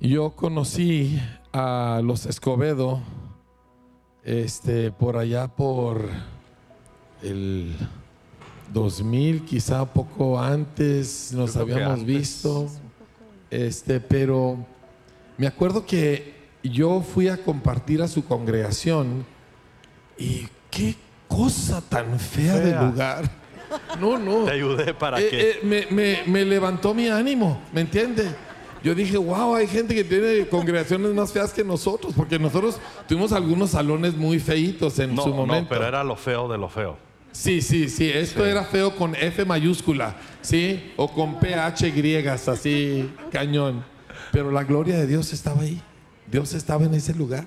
Yo conocí a los Escobedo este, por allá por el 2000, quizá poco antes nos habíamos antes. visto. Este, pero me acuerdo que yo fui a compartir a su congregación y qué cosa tan fea, de Fea. lugar. No, no. Te ayudé para Eh, que. eh, me, me- me levantó mi ánimo, ¿me entiende? Yo dije, wow, hay gente que tiene congregaciones más feas que nosotros, porque nosotros tuvimos algunos salones muy feitos en no, su no, momento. pero era lo feo de lo feo. Sí, sí, sí, esto era feo con F mayúscula, ¿sí? O con PH griegas, así, cañón. Pero la gloria de Dios estaba ahí. Dios estaba en ese lugar.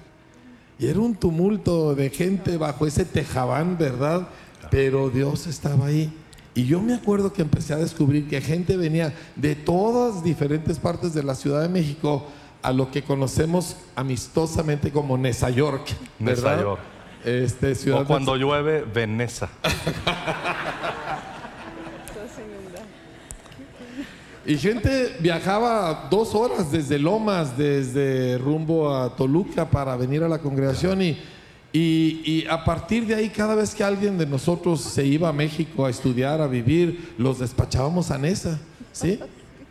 Y era un tumulto de gente bajo ese tejabán, ¿verdad? Pero Dios estaba ahí. Y yo me acuerdo que empecé a descubrir que gente venía de todas diferentes partes de la Ciudad de México a lo que conocemos amistosamente como Nesa York, ¿verdad? Nesa York. Este, ciudad O de- cuando llueve, Veneza. Y gente viajaba dos horas desde Lomas, desde rumbo a Toluca para venir a la congregación y, y, y a partir de ahí cada vez que alguien de nosotros se iba a México a estudiar, a vivir, los despachábamos a Nesa, ¿sí?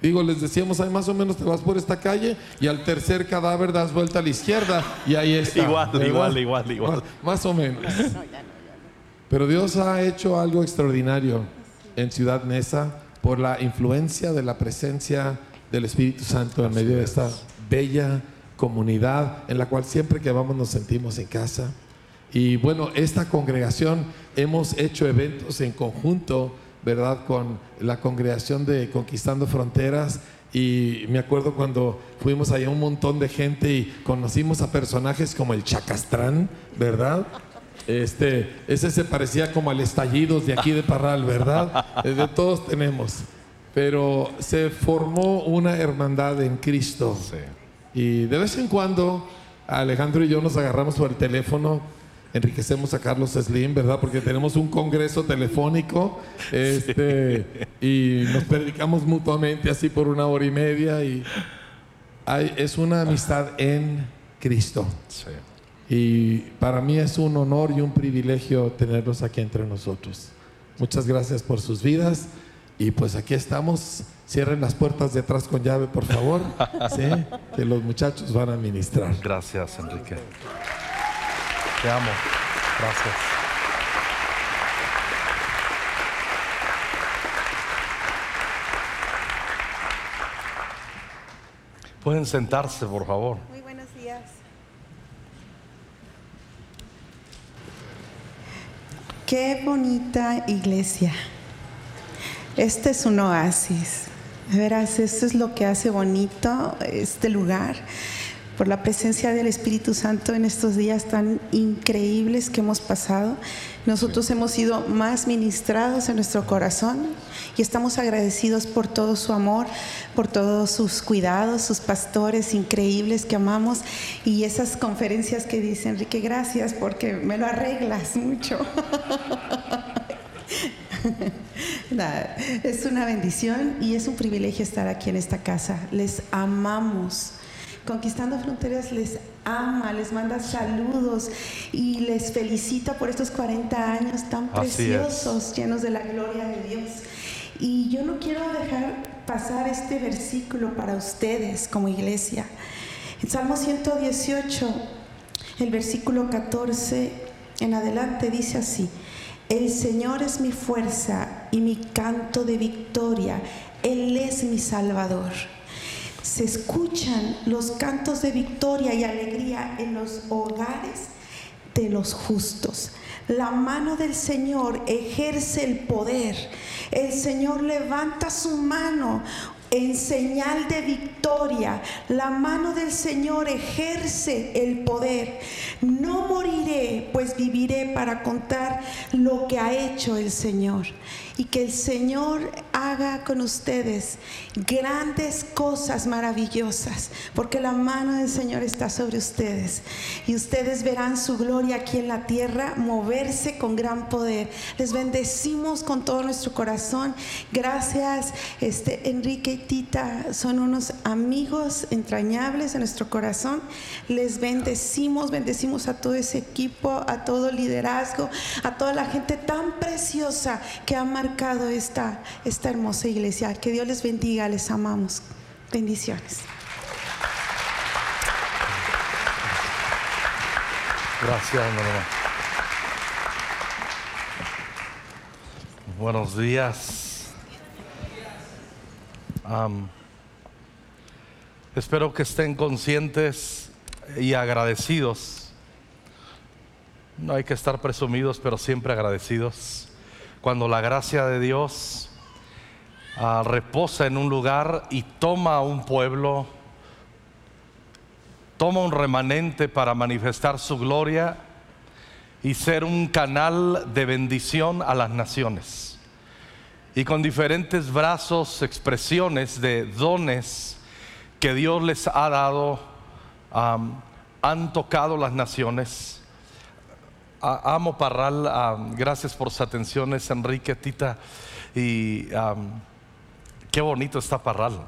Digo, les decíamos, ahí más o menos te vas por esta calle y al tercer cadáver das vuelta a la izquierda y ahí está. Igual, ¿verdad? igual, igual, igual. Más, más o menos. Pero Dios ha hecho algo extraordinario en Ciudad Neza por la influencia de la presencia del Espíritu Santo en medio de esta bella comunidad en la cual siempre que vamos nos sentimos en casa. Y bueno, esta congregación hemos hecho eventos en conjunto, ¿verdad? Con la congregación de Conquistando Fronteras. Y me acuerdo cuando fuimos allá un montón de gente y conocimos a personajes como el Chacastrán, ¿verdad? Este, ese se parecía como al estallidos de aquí de Parral, ¿verdad? De todos tenemos. Pero se formó una hermandad en Cristo. Sí. Y de vez en cuando Alejandro y yo nos agarramos por el teléfono, enriquecemos a Carlos Slim, ¿verdad? Porque tenemos un congreso telefónico este, y nos predicamos mutuamente así por una hora y media y hay- es una amistad en Cristo. Sí. Y para mí es un honor y un privilegio tenerlos aquí entre nosotros. Muchas gracias por sus vidas y pues aquí estamos. Cierren las puertas de atrás con llave, por favor, ¿sí? que los muchachos van a ministrar. Gracias, Enrique. Te amo. Gracias. Pueden sentarse, por favor. Muy buenos días. Qué bonita iglesia. Este es un oasis. De veras, esto es lo que hace bonito este lugar. Por la presencia del Espíritu Santo en estos días tan increíbles que hemos pasado. Nosotros hemos sido más ministrados en nuestro corazón y estamos agradecidos por todo su amor, por todos sus cuidados, sus pastores increíbles que amamos y esas conferencias que dice Enrique, gracias porque me lo arreglas mucho. Nada, es una bendición y es un privilegio estar aquí en esta casa. Les amamos. Conquistando Fronteras les ama, les manda saludos y les felicita por estos 40 años tan Así es. preciosos, llenos de la gloria de Dios. Y yo no quiero dejar pasar este versículo para ustedes como iglesia. En Salmo 118, el versículo 14 en adelante dice así, el Señor es mi fuerza y mi canto de victoria, Él es mi Salvador. Se escuchan los cantos de victoria y alegría en los hogares de los justos. La mano del Señor ejerce el poder. El Señor levanta su mano en señal de victoria. La mano del Señor ejerce el poder. No moriré, pues viviré para contar lo que ha hecho el Señor. Y que el Señor haga con ustedes grandes cosas maravillosas, porque la mano del Señor está sobre ustedes y ustedes verán su gloria aquí en la tierra moverse con gran poder. Les bendecimos con todo nuestro corazón. Gracias, este Enrique y Tita son unos amigos entrañables en nuestro corazón. Les bendecimos, bendecimos a todo ese equipo, a todo liderazgo, a toda la gente tan preciosa que ha marcado esta, esta hermosa iglesia. Que Dios les bendiga, les amamos. Bendiciones. Gracias, hermano. Buenos días. Am, espero que estén conscientes y agradecidos. No hay que estar presumidos, pero siempre agradecidos. Cuando la gracia de Dios ah, reposa en un lugar y toma a un pueblo, toma un remanente para manifestar su gloria y ser un canal de bendición a las naciones. Y con diferentes brazos, expresiones de dones que Dios les ha dado, han tocado las naciones. Amo Parral, gracias por sus atenciones, Enrique, Tita. Y am, qué bonito está Parral.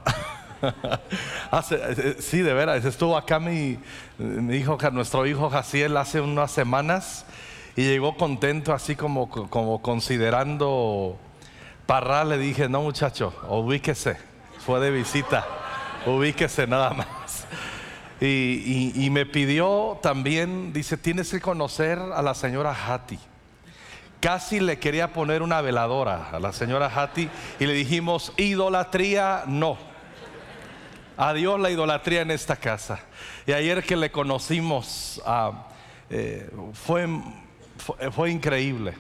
Hace- eh, sí, de veras, estuvo acá mi, mi hijo, nuestro hijo Jaciel hace unas semanas y llegó contento, así como, como considerando Parral. Le dije, no muchacho, ubíquese, fue de visita, ubíquese nada más. Y, me pidió también, dice, tienes que conocer a la señora Hattie. Casi le quería poner una veladora a la señora Hattie y le dijimos, idolatría no. Adiós la idolatría en esta casa. Y ayer que le conocimos, ah, eh, fue, fue, fue increíble.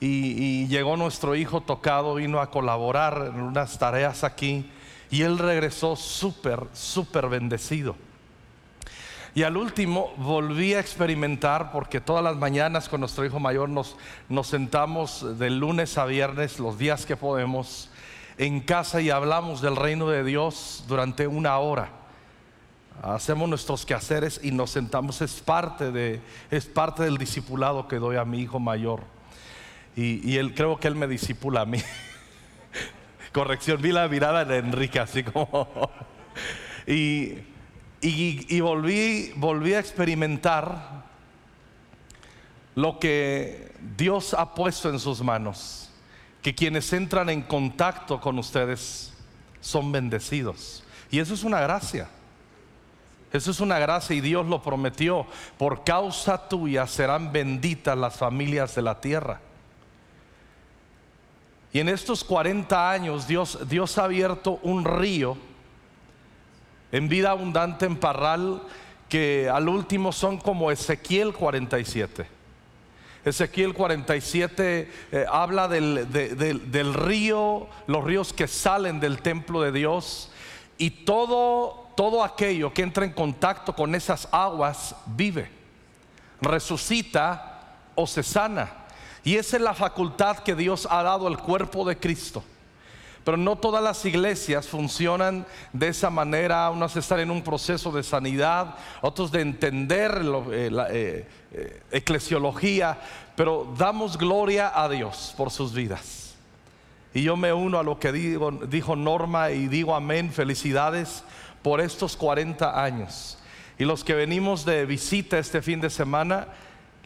Y, y llegó nuestro hijo tocado, vino a colaborar en unas tareas aquí. Y él regresó súper, súper bendecido. Y al último volví a experimentar porque todas las mañanas con nuestro hijo mayor nos, nos sentamos de lunes a viernes, los días que podemos, en casa y hablamos del reino de Dios durante una hora. Hacemos nuestros quehaceres y nos sentamos. Es parte, de, es parte del discipulado que doy a mi hijo mayor. Y, y él creo que él me disipula a mí. Corrección, vi la mirada de Enrique así como... y, y, volví, volví a experimentar lo que Dios ha puesto en sus manos, que quienes entran en contacto con ustedes son bendecidos. Y eso es una gracia. Eso es una gracia y Dios lo prometió. Por causa tuya serán benditas las familias de la tierra. Y en estos 40 años Dios, Dios ha abierto un río en vida abundante en Parral que al último son como Ezequiel 47. Ezequiel 47 eh, habla del, de- del- del río, los ríos que salen del templo de Dios y todo, todo aquello que entra en contacto con esas aguas vive, resucita o se sana. Y esa es la facultad que Dios ha dado al cuerpo de Cristo. Pero no todas las iglesias funcionan de esa manera. Unos están en un proceso de sanidad, otros de entender eh, la eh, eh, eclesiología. Pero damos gloria a Dios por sus vidas. Y yo me uno a lo que dijo Norma y digo amén, felicidades por estos 40 años. Y los que venimos de visita este fin de semana,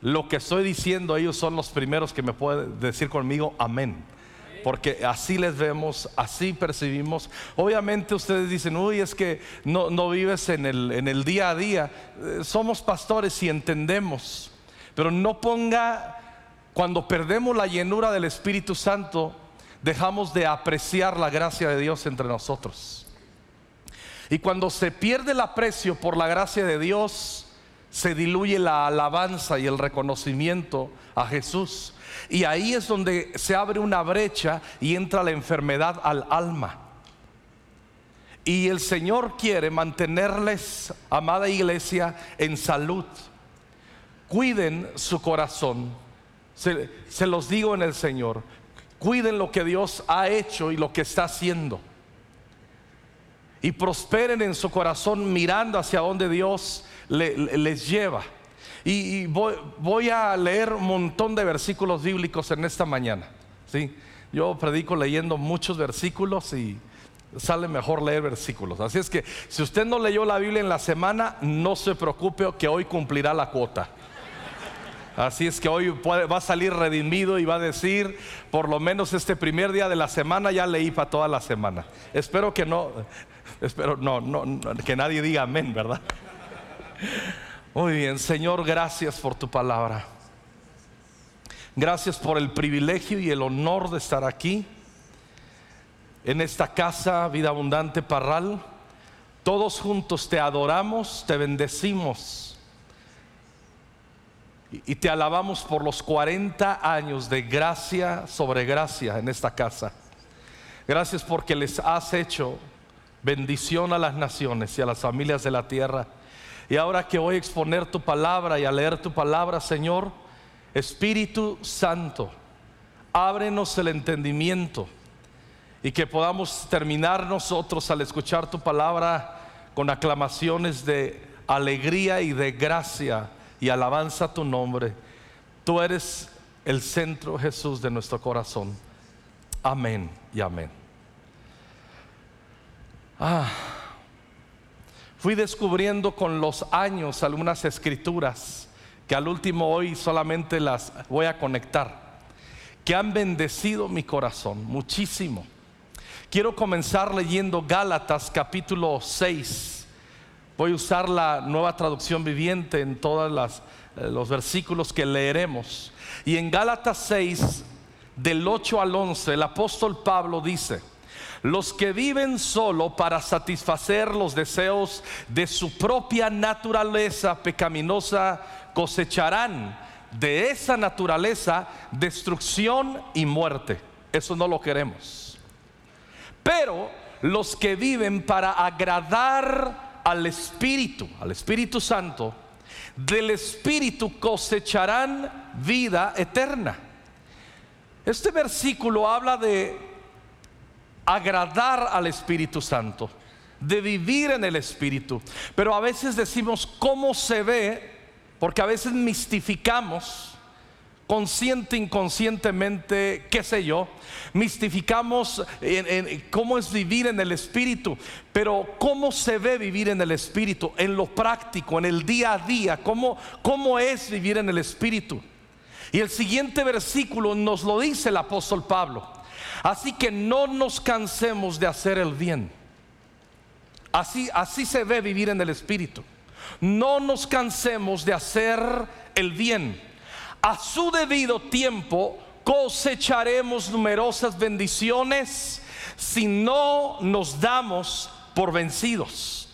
lo que estoy diciendo, ellos son los primeros que me pueden decir conmigo amén. Porque así les vemos, así percibimos. Obviamente ustedes dicen, uy, es que no, no vives en el, en el día a día. Eh, somos pastores y entendemos. Pero no ponga, cuando perdemos la llenura del Espíritu Santo, dejamos de apreciar la gracia de Dios entre nosotros. Y cuando se pierde el aprecio por la gracia de Dios, se diluye la alabanza y el reconocimiento a Jesús. Y ahí es donde se abre una brecha y entra la enfermedad al alma. Y el Señor quiere mantenerles, amada iglesia, en salud. Cuiden su corazón. Se, los digo en el Señor. cuiden lo que Dios ha hecho y lo que está haciendo. Y prosperen en su corazón mirando hacia donde Dios les lleva. Y, voy, a leer un montón de versículos bíblicos en esta mañana. ¿sí? Yo predico leyendo muchos versículos y sale mejor leer versículos. Así es que si usted no leyó la Biblia en la semana, no se preocupe que hoy cumplirá la cuota. Así es que hoy va a salir redimido y va a decir, por lo menos este primer día de la semana ya leí para toda la semana. Espero que no, espero no, no, que nadie diga amén, ¿verdad? Muy bien, Señor, gracias por tu palabra. Gracias por el privilegio y el honor de estar aquí en esta casa, Vida Abundante Parral. Todos juntos te adoramos, te bendecimos y te alabamos por los 40 años de gracia sobre gracia en esta casa. Gracias porque les has hecho bendición a las naciones y a las familias de la tierra. Y ahora que voy a exponer tu palabra y a leer tu palabra, Señor, Espíritu Santo, ábrenos el entendimiento y que podamos terminar nosotros al escuchar tu palabra con aclamaciones de alegría y de gracia y alabanza tu nombre. Tú eres el centro, Jesús, de nuestro corazón. Amén y amén. Ah, fui descubriendo con los años algunas escrituras que al último hoy solamente las voy a conectar, que han bendecido mi corazón muchísimo. Quiero comenzar leyendo Gálatas capítulo 6 Voy a usar la nueva traducción viviente en todos eh, los versículos que leeremos. Y en Gálatas 6, del 8 al 11, el apóstol Pablo dice, los que viven solo para satisfacer los deseos de su propia naturaleza pecaminosa cosecharán de esa naturaleza destrucción y muerte. Eso no lo queremos. Pero los que viven para agradar al Espíritu, al Espíritu Santo, del Espíritu cosecharán vida eterna. Este versículo habla de agradar al Espíritu Santo, de vivir en el Espíritu. Pero a veces decimos cómo se ve, porque a veces mistificamos consciente, inconscientemente, qué sé yo, mistificamos en, cómo es vivir en el Espíritu, pero cómo se ve vivir en el Espíritu, en lo práctico, en el día a día, cómo, cómo es vivir en el Espíritu. Y el siguiente versículo nos lo dice el apóstol Pablo. Así que no nos cansemos de hacer el bien. Así, así se ve vivir en el Espíritu. No nos cansemos de hacer el bien a su debido tiempo cosecharemos numerosas bendiciones si no nos damos por vencidos.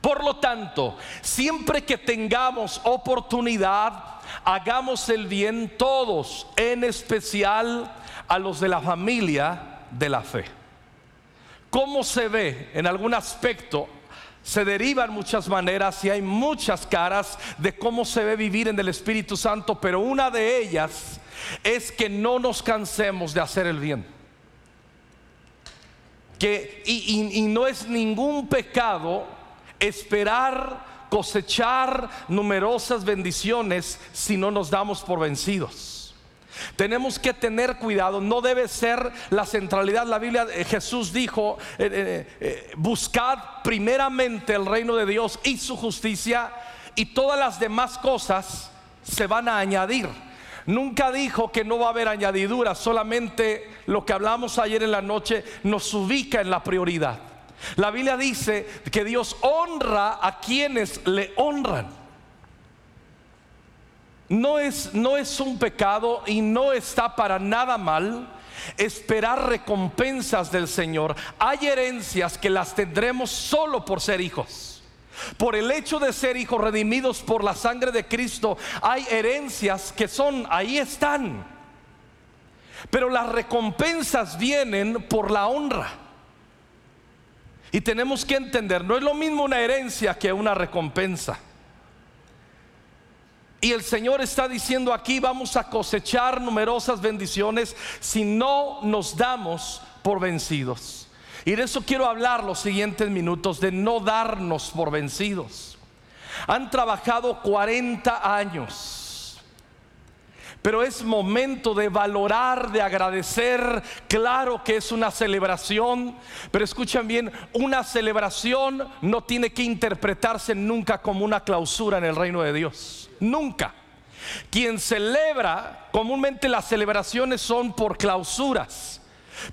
Por lo tanto, siempre que tengamos oportunidad, hagamos el bien todos, en especial a los de la familia de la fe. ¿Cómo se ve en algún aspecto se derivan muchas maneras y hay muchas caras de cómo se ve vivir en el Espíritu Santo, pero una de ellas es que no nos cansemos de hacer el bien. Que, y, y no es ningún pecado esperar cosechar numerosas bendiciones si no nos damos por vencidos. Tenemos que tener cuidado, no debe ser la centralidad. La Biblia, eh, Jesús dijo, eh, eh, buscad primeramente el reino de Dios y su justicia y todas las demás cosas se van a añadir. Nunca dijo que no va a haber añadidura, solamente lo que hablamos ayer en la noche nos ubica en la prioridad. La Biblia dice que Dios honra a quienes le honran. No es, no es un pecado y no está para nada mal esperar recompensas del Señor. Hay herencias que las tendremos solo por ser hijos. Por el hecho de ser hijos redimidos por la sangre de Cristo, hay herencias que son, ahí están. Pero las recompensas vienen por la honra. Y tenemos que entender, no es lo mismo una herencia que una recompensa. Y el Señor está diciendo aquí, vamos a cosechar numerosas bendiciones si no nos damos por vencidos. Y de eso quiero hablar los siguientes minutos, de no darnos por vencidos. Han trabajado 40 años pero es momento de valorar, de agradecer. Claro que es una celebración, pero escuchen bien, una celebración no tiene que interpretarse nunca como una clausura en el reino de Dios. Nunca. Quien celebra, comúnmente las celebraciones son por clausuras.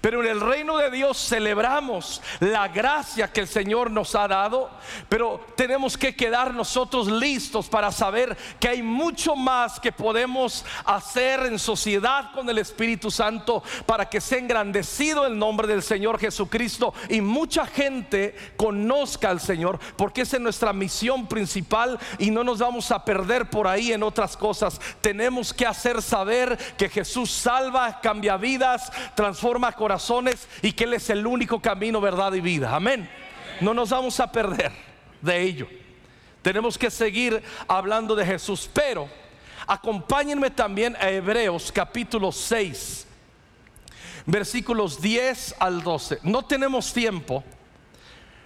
Pero en el reino de Dios celebramos la gracia que el Señor nos ha dado, pero tenemos que quedar nosotros listos para saber que hay mucho más que podemos hacer en sociedad con el Espíritu Santo para que sea engrandecido el nombre del Señor Jesucristo y mucha gente conozca al Señor, porque esa es nuestra misión principal y no nos vamos a perder por ahí en otras cosas. Tenemos que hacer saber que Jesús salva, cambia vidas, transforma corazones y que Él es el único camino, verdad y vida. Amén. No nos vamos a perder de ello. Tenemos que seguir hablando de Jesús, pero acompáñenme también a Hebreos capítulo 6, versículos 10 al 12. No tenemos tiempo,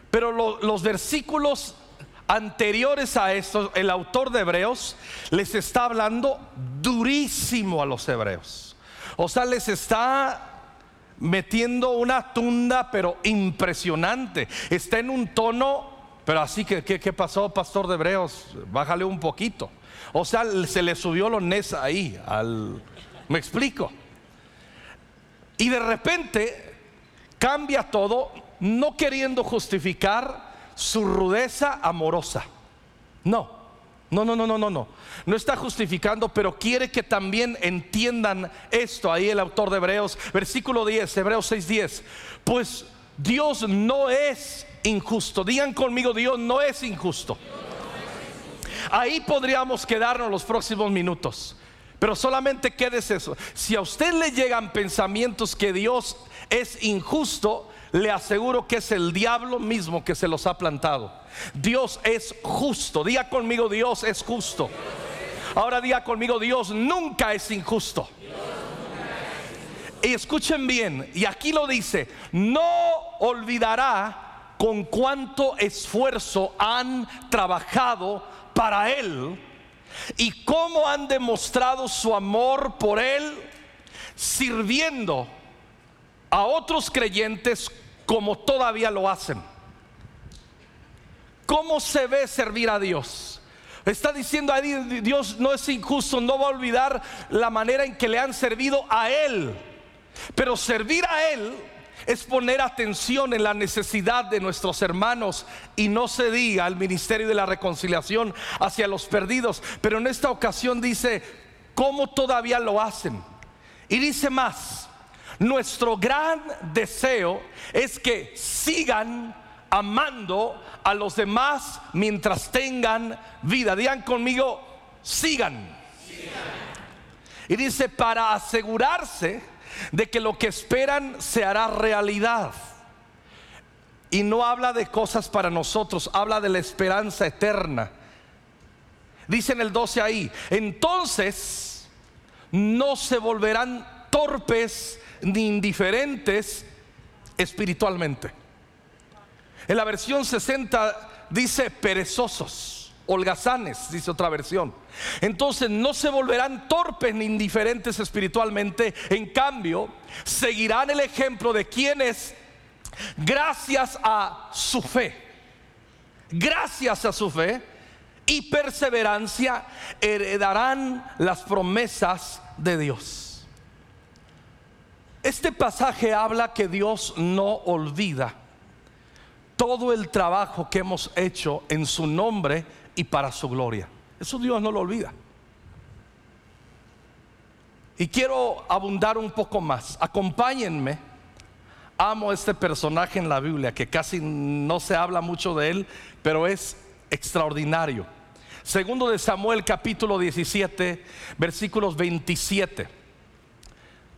pero los versículos anteriores a esto, el autor de Hebreos les está hablando durísimo a los hebreos. O sea, les está metiendo una tunda, pero impresionante. Está en un tono, pero así que, ¿qué, pasó, pastor de Hebreos? Bájale un poquito. O sea, se le subió lo nes ahí, al, me explico. Y de repente cambia todo, no queriendo justificar su rudeza amorosa. No. No, no, no, no, no, no. No está justificando, pero quiere que también entiendan esto. Ahí el autor de Hebreos, versículo 10, Hebreos 6:10. Pues Dios no es injusto. Digan conmigo, Dios no es injusto. Ahí podríamos quedarnos los próximos minutos. Pero solamente quedes eso. Si a usted le llegan pensamientos que Dios es injusto, le aseguro que es el diablo mismo que se los ha plantado. Dios es justo. Diga conmigo, Dios es justo. Ahora diga conmigo, Dios nunca es injusto. Y escuchen bien, y aquí lo dice, no olvidará con cuánto esfuerzo han trabajado para Él y cómo han demostrado su amor por Él sirviendo a otros creyentes como todavía lo hacen. ¿Cómo se ve servir a Dios? Está diciendo a Dios no es injusto, no va a olvidar la manera en que le han servido a Él. Pero servir a Él es poner atención en la necesidad de nuestros hermanos y no se diga al ministerio de la reconciliación hacia los perdidos. Pero en esta ocasión dice, ¿cómo todavía lo hacen? Y dice más, nuestro gran deseo es que sigan amando a los demás mientras tengan vida. Digan conmigo, sigan. Y dice, para asegurarse de que lo que esperan se hará realidad. Y no habla de cosas para nosotros, habla de la esperanza eterna. Dice en el 12 ahí, entonces no se volverán torpes ni indiferentes espiritualmente. En la versión 60 dice perezosos, holgazanes, dice otra versión. Entonces no se volverán torpes ni indiferentes espiritualmente, en cambio seguirán el ejemplo de quienes, gracias a su fe, gracias a su fe y perseverancia, heredarán las promesas de Dios. Este pasaje habla que Dios no olvida todo el trabajo que hemos hecho en su nombre y para su gloria. Eso Dios no lo olvida. Y quiero abundar un poco más. Acompáñenme. Amo este personaje en la Biblia que casi no se habla mucho de él, pero es extraordinario. Segundo de Samuel capítulo 17, versículos 27.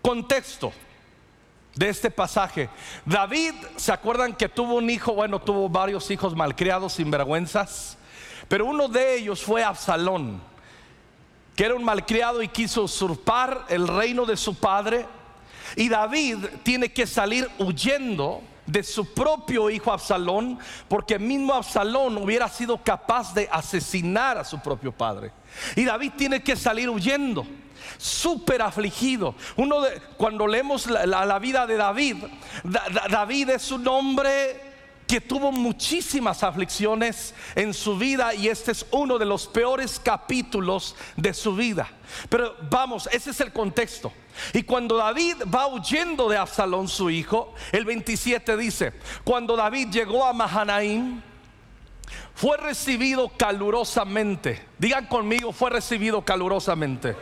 Contexto de este pasaje. David, ¿se acuerdan que tuvo un hijo? Bueno, tuvo varios hijos malcriados, sinvergüenzas, pero uno de ellos fue Absalón. que era un malcriado y quiso usurpar el reino de su padre. Y David tiene que salir huyendo de su propio hijo Absalón, porque mismo Absalón hubiera sido capaz de asesinar a su propio padre. Y David tiene que salir huyendo, súper afligido. Uno de, cuando leemos la, vida de David, David es un hombre que tuvo muchísimas aflicciones en su vida y este es uno de los peores capítulos de su vida. Pero vamos, ese es el contexto. Y cuando David va huyendo de Absalón, su hijo, el 27 dice, cuando David llegó a Mahanaim, fue recibido calurosamente. Digan conmigo, fue recibido calurosamente.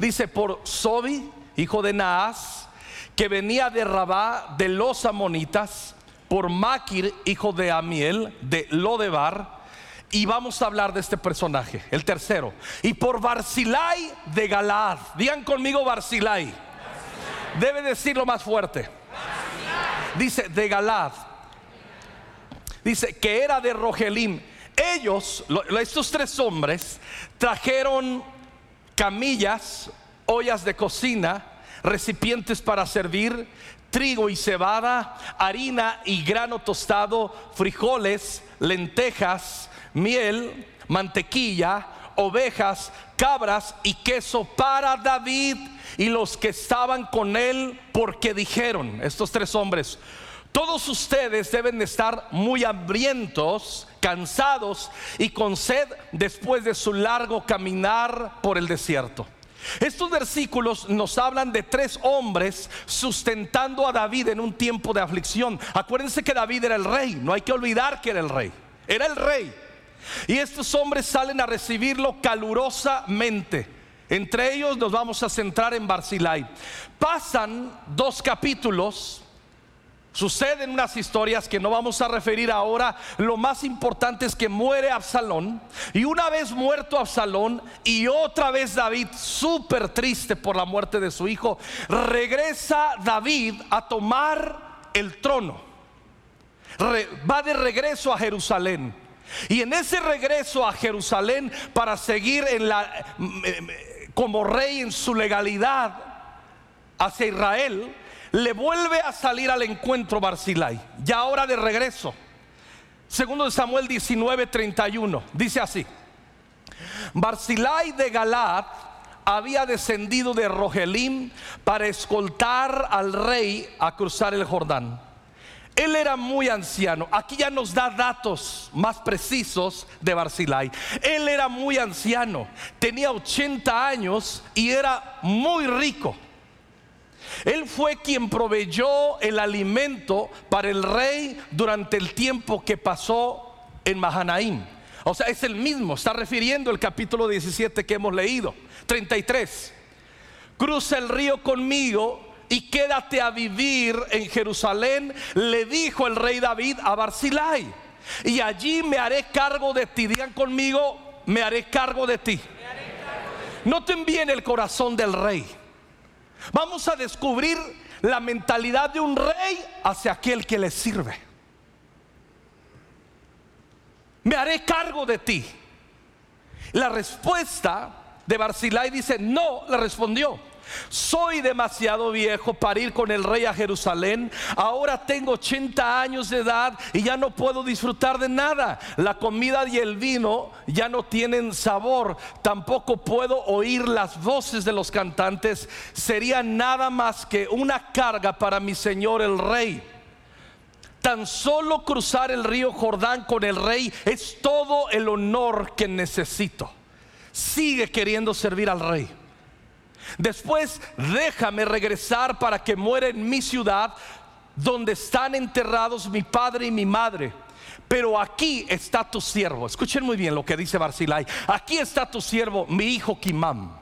Dice por Sobi, hijo de Naas, que venía de Rabá de los amonitas, por Maquir, hijo de Amiel, de Lodebar. Y vamos a hablar de este personaje, el tercero. Y por Barzilai de Galaad. Digan conmigo Barzilai. Debe decirlo más fuerte. Dice de Galaad. Dice que era de Rogelim. Ellos, estos tres hombres, trajeron camillas, ollas de cocina, recipientes para servir, trigo y cebada, harina y grano tostado, frijoles, lentejas, miel, mantequilla, ovejas, cabras y queso para David y los que estaban con él, porque dijeron, estos tres hombres, todos ustedes deben de estar muy hambrientos, cansados y con sed después de su largo caminar por el desierto. Estos versículos nos hablan de tres hombres sustentando a David en un tiempo de aflicción. Acuérdense que David era el rey, no hay que olvidar que era el rey, era el rey. Y estos hombres salen a recibirlo calurosamente. Entre ellos nos vamos a centrar en Barzilai. Pasan dos capítulos Suceden unas historias que no vamos a referir ahora. Lo más importante es que muere Absalón. Y una vez muerto Absalón y otra vez David, súper triste por la muerte de su hijo, regresa David a tomar el trono. va de regreso a Jerusalén. Y en ese regreso a Jerusalén para seguir en la, como rey en su legalidad hacia Israel, le vuelve a salir al encuentro Barzilai, ya ahora de regreso. Segundo de Samuel 19, 31, dice así: Barzilai de Galad había descendido de Rogelim para escoltar al rey a cruzar el Jordán. Él era muy anciano. Aquí ya nos da datos más precisos de Barzilai. Él era muy anciano, tenía 80 años y era muy rico. Él fue quien proveyó el alimento para el rey durante el tiempo que pasó en Mahanaim. O sea, es el mismo, está refiriendo el capítulo 17 que hemos leído. 33. Cruza el río conmigo y quédate a vivir en Jerusalén, le dijo el rey David a Barzilai. Y allí me haré cargo de ti. Digan conmigo, me haré cargo de ti. No te envíen el corazón del rey Vamos a descubrir la mentalidad de un rey hacia aquel que le sirve. Me haré cargo de ti. La respuesta de Barzilai dice, no, le respondió. Soy demasiado viejo para ir con el rey a Jerusalén. Ahora tengo 80 años de edad y ya no puedo disfrutar de nada. La comida y el vino ya no tienen sabor. Tampoco puedo oír las voces de los cantantes. Sería nada más que una carga para mi señor el rey. Tan solo cruzar el río Jordán con el rey es todo el honor que necesito. Sigue queriendo servir al rey. Después déjame regresar para que muera en mi ciudad donde están enterrados mi padre y mi madre. Pero aquí está tu siervo. Escuchen muy bien lo que dice Barzilai. Aquí está tu siervo, mi hijo Kimam.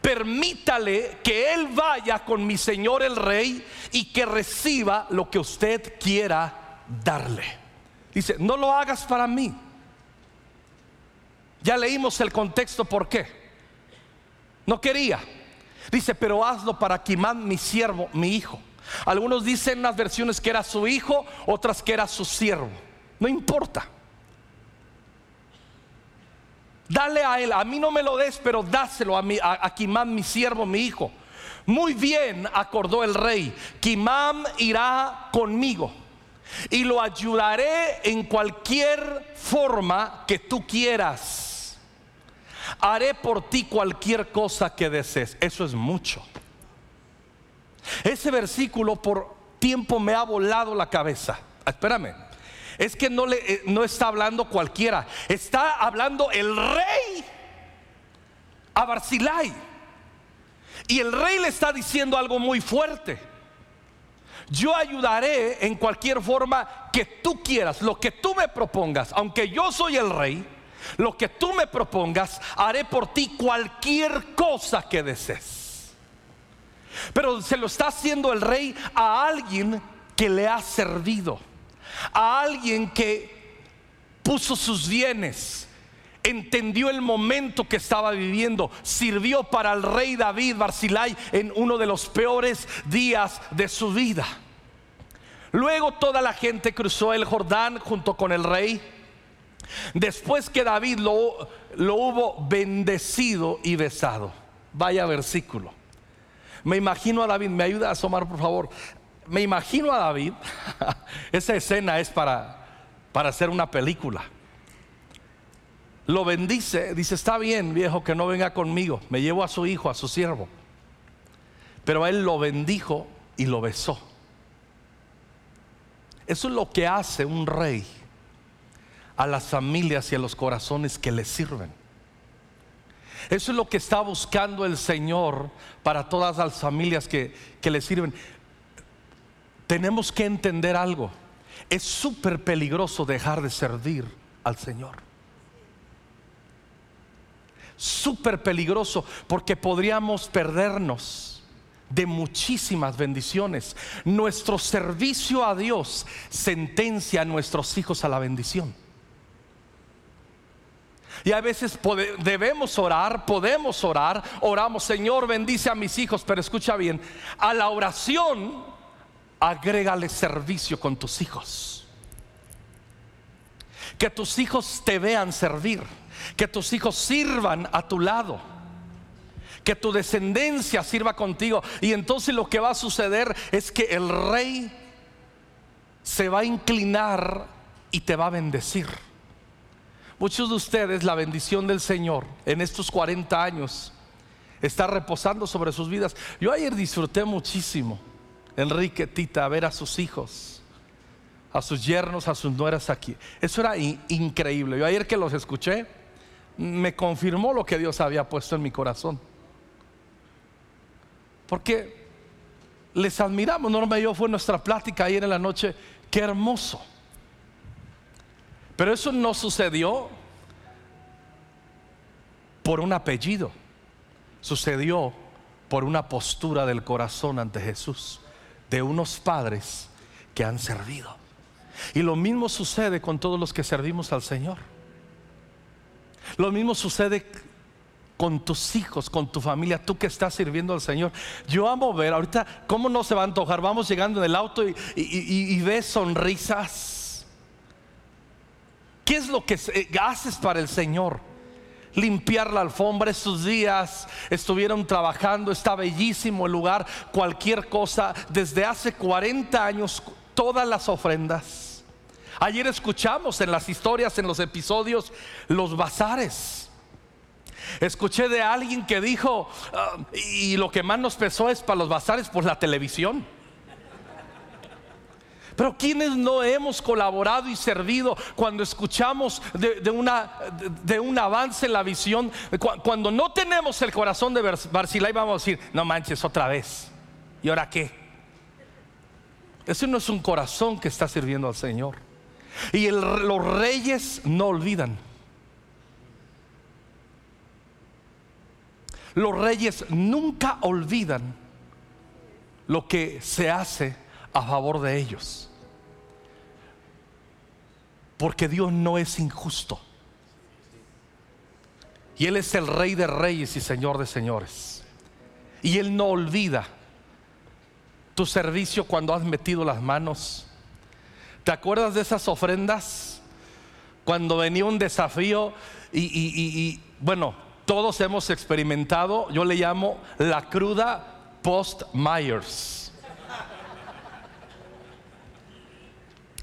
Permítale que él vaya con mi señor el rey y que reciba lo que usted quiera darle. Dice, no lo hagas para mí. Ya leímos el contexto por qué. No quería. Dice, pero hazlo para Kimán, mi siervo, mi hijo. Algunos dicen en las versiones que era su hijo, otras que era su siervo. No importa. Dale a él, a mí no me lo des, pero dáselo a, mi, a, Kimam, mi siervo, mi hijo. Muy bien, acordó el rey, Kimam irá conmigo y lo ayudaré en cualquier forma que tú quieras. Haré por ti cualquier cosa que desees. Eso es mucho. Ese versículo por tiempo me ha volado la cabeza. Espérame. Es que no, le, eh, no está hablando cualquiera. Está hablando el rey a Barzilai. Y el rey le está diciendo algo muy fuerte. Yo ayudaré en cualquier forma que tú quieras, lo que tú me propongas. Aunque yo soy el rey, lo que tú me propongas, haré por ti cualquier cosa que desees. Pero se lo está haciendo el rey a alguien que le ha servido, a alguien que puso sus bienes, entendió el momento que estaba viviendo, sirvió para el rey David Barzilai en uno de los peores días de su vida. Luego toda la gente cruzó el Jordán junto con el rey. Después que David lo, lo hubo bendecido y besado. Vaya versículo. Me imagino a David, me ayuda a asomar por favor. Me imagino a David, esa escena es para, para hacer una película lo bendice, dice, está bien viejo que no venga conmigo, me llevo a su hijo, a su siervo. Pero él lo bendijo y lo besó. Eso es lo que hace un rey a las familias y a los corazones que le sirven. Eso es lo que está buscando el Señor para todas las familias que, que le sirven. Tenemos que entender algo. Es súper peligroso dejar de servir al Señor súper peligroso porque podríamos perdernos de muchísimas bendiciones. Nuestro servicio a Dios sentencia a nuestros hijos a la bendición. Y a veces debemos orar, podemos orar, oramos, Señor, bendice a mis hijos, pero escucha bien, a la oración agrégale servicio con tus hijos. Que tus hijos te vean servir que tus hijos sirvan a tu lado. Que tu descendencia sirva contigo. Y entonces lo que va a suceder es que el rey se va a inclinar y te va a bendecir. Muchos de ustedes la bendición del Señor en estos 40 años está reposando sobre sus vidas. Yo ayer disfruté muchísimo, Enrique Tita, ver a sus hijos, a sus yernos, a sus nueras aquí. Eso era increíble. Yo ayer que los escuché, me confirmó lo que Dios había puesto en mi corazón. Porque les admiramos, Norma y yo fue nuestra plática ayer en la noche, qué hermoso. Pero eso no sucedió por un apellido, sucedió por una postura del corazón ante Jesús, de unos padres que han servido. Y lo mismo sucede con todos los que servimos al Señor. Lo mismo sucede con tus hijos, con tu familia, tú que estás sirviendo al Señor. Yo amo ver, ahorita, ¿cómo no se va a antojar? Vamos llegando en el auto y, ves sonrisas. ¿Qué es lo que eh, haces para el Señor? Limpiar la alfombra, estos días estuvieron trabajando, está bellísimo el lugar, cualquier cosa, desde hace 40 años, todas las ofrendas Ayer escuchamos en las historias, en los episodios, los bazares. Escuché de alguien que dijo, ah, y lo que más nos pesó es para los bazares por la televisión. Pero quienes no hemos colaborado y servido cuando escuchamos de, un avance en la visión, cuando no tenemos el corazón de Barcilay, vamos a decir, no manches otra vez. ¿Y ahora qué? Ese no es un corazón que está sirviendo al Señor. Y los reyes no olvidan. Los reyes nunca olvidan lo que se hace a favor de ellos. Porque Dios no es injusto. Y Él es el rey de reyes y señor de señores. Y Él no olvida tu servicio cuando has metido las manos ¿Te acuerdas de esas ofrendas? cuando venía un desafío y, bueno, todos hemos experimentado, yo le llamo la cruda post-Myers.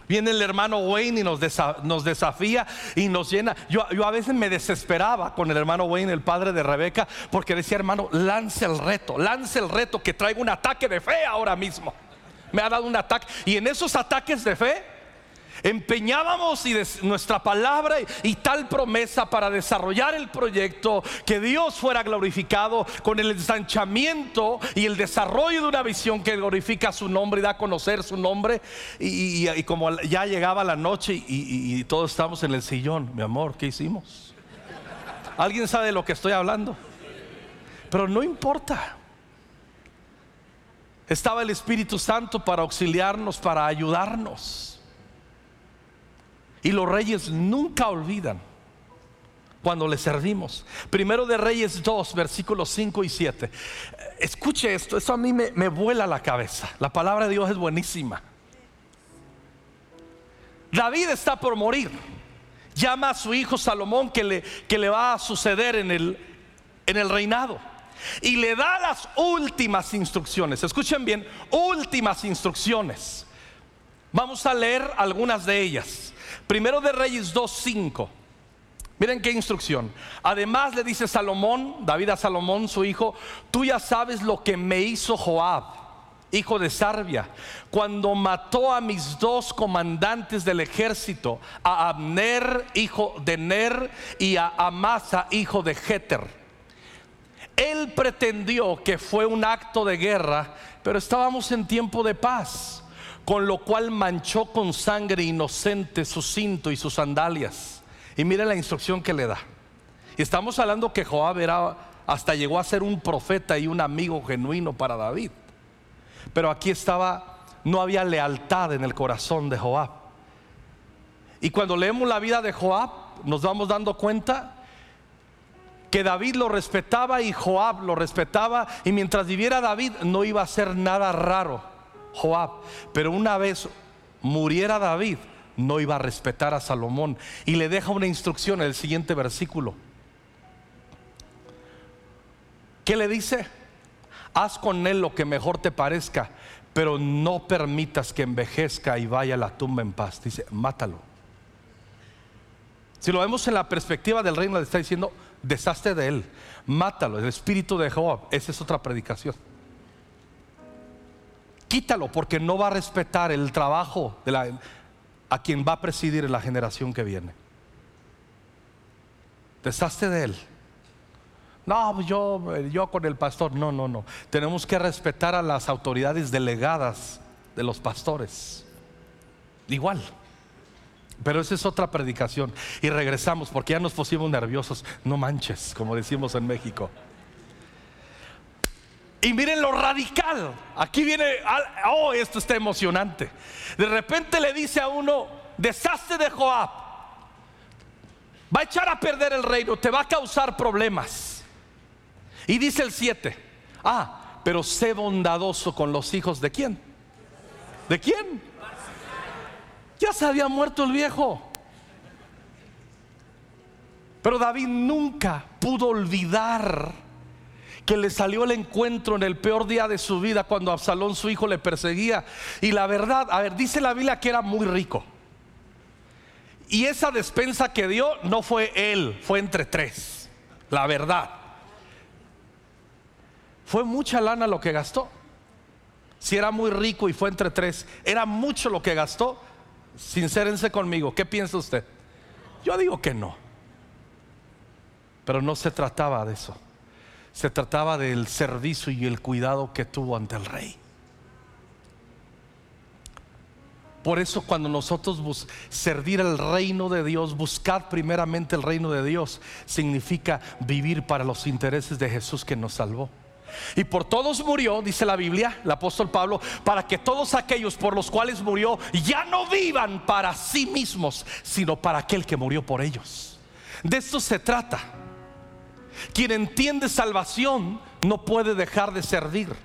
Viene el hermano Wayne y nos, desafía y nos llena. Yo, yo, a veces me desesperaba con el hermano Wayne, el padre de Rebeca, porque decía, hermano, lance el reto, lance el reto, que traigo un ataque de fe ahora mismo. Me ha dado un ataque. Y en esos ataques de fe, empeñábamos y nuestra palabra y, tal promesa para desarrollar el proyecto, que Dios fuera glorificado con el ensanchamiento y el desarrollo de una visión que glorifica su nombre y da a conocer su nombre. Y, como ya llegaba la noche y, y todos estamos en el sillón, mi amor, ¿qué hicimos? ¿Alguien sabe de lo que estoy hablando? Pero no importa. Estaba el Espíritu Santo para auxiliarnos, para ayudarnos. Y los reyes nunca olvidan cuando les servimos. Primero de Reyes 2, versículos 5 y 7. Escuche esto, eso a mí me, vuela la cabeza. La palabra de Dios es buenísima. David está por morir. Llama a su hijo Salomón que le, que le va a suceder en el, en el reinado. Y le da las últimas instrucciones. Escuchen bien, últimas instrucciones. Vamos a leer algunas de ellas. Primero de Reyes 2.5. Miren qué instrucción. Además le dice Salomón, David a Salomón, su hijo, tú ya sabes lo que me hizo Joab, hijo de Sarbia, cuando mató a mis dos comandantes del ejército, a Abner, hijo de Ner, y a Amasa, hijo de Jeter. Él pretendió que fue un acto de guerra, pero estábamos en tiempo de paz con lo cual manchó con sangre inocente su cinto y sus sandalias. Y mire la instrucción que le da. Y estamos hablando que Joab era, hasta llegó a ser un profeta y un amigo genuino para David. Pero aquí estaba, no había lealtad en el corazón de Joab. Y cuando leemos la vida de Joab, nos vamos dando cuenta que David lo respetaba y Joab lo respetaba. Y mientras viviera David no iba a hacer nada raro Joab. Pero una vez muriera David, no iba a respetar a Salomón. Y le deja una instrucción en el siguiente versículo. ¿Qué le dice? Haz con él lo que mejor te parezca, pero no permitas que envejezca y vaya a la tumba en paz. Dice, mátalo. Si lo vemos en la perspectiva del reino, le está diciendo, deshazte de él, mátalo, el espíritu de Joab. Esa es otra predicación quítalo porque no va a respetar el trabajo de la, a quien va a presidir en la generación que viene. Deshazte de él. No, pues yo, yo con el pastor. No, no, no. Tenemos que respetar a las autoridades delegadas de los pastores. Igual. Pero esa es otra predicación. Y regresamos porque ya nos pusimos nerviosos. No manches, como decimos en México. Y miren lo radical. Aquí viene, oh, esto está emocionante. De repente le dice a uno, deshazte de Joab. Va a echar a perder el reino, te va a causar problemas. Y dice el 7, ah, pero sé bondadoso con los hijos de quién. ¿De quién? Ya se había muerto el viejo. Pero David nunca pudo olvidar que le salió el encuentro en el peor día de su vida cuando Absalón su hijo le perseguía. Y la verdad, a ver, dice la Biblia que era muy rico. Y esa despensa que dio no fue él, fue entre tres. La verdad. Fue mucha lana lo que gastó. Si era muy rico y fue entre tres, era mucho lo que gastó. Sincérense conmigo, ¿qué piensa usted? Yo digo que no. Pero no se trataba de eso se trataba del servicio y el cuidado que tuvo ante el rey. Por eso cuando nosotros servir el reino de Dios, buscar primeramente el reino de Dios, significa vivir para los intereses de Jesús que nos salvó. Y por todos murió, dice la Biblia, el apóstol Pablo, para que todos aquellos por los cuales murió ya no vivan para sí mismos, sino para aquel que murió por ellos. De esto se trata. Quien entiende salvación no puede dejar de servir.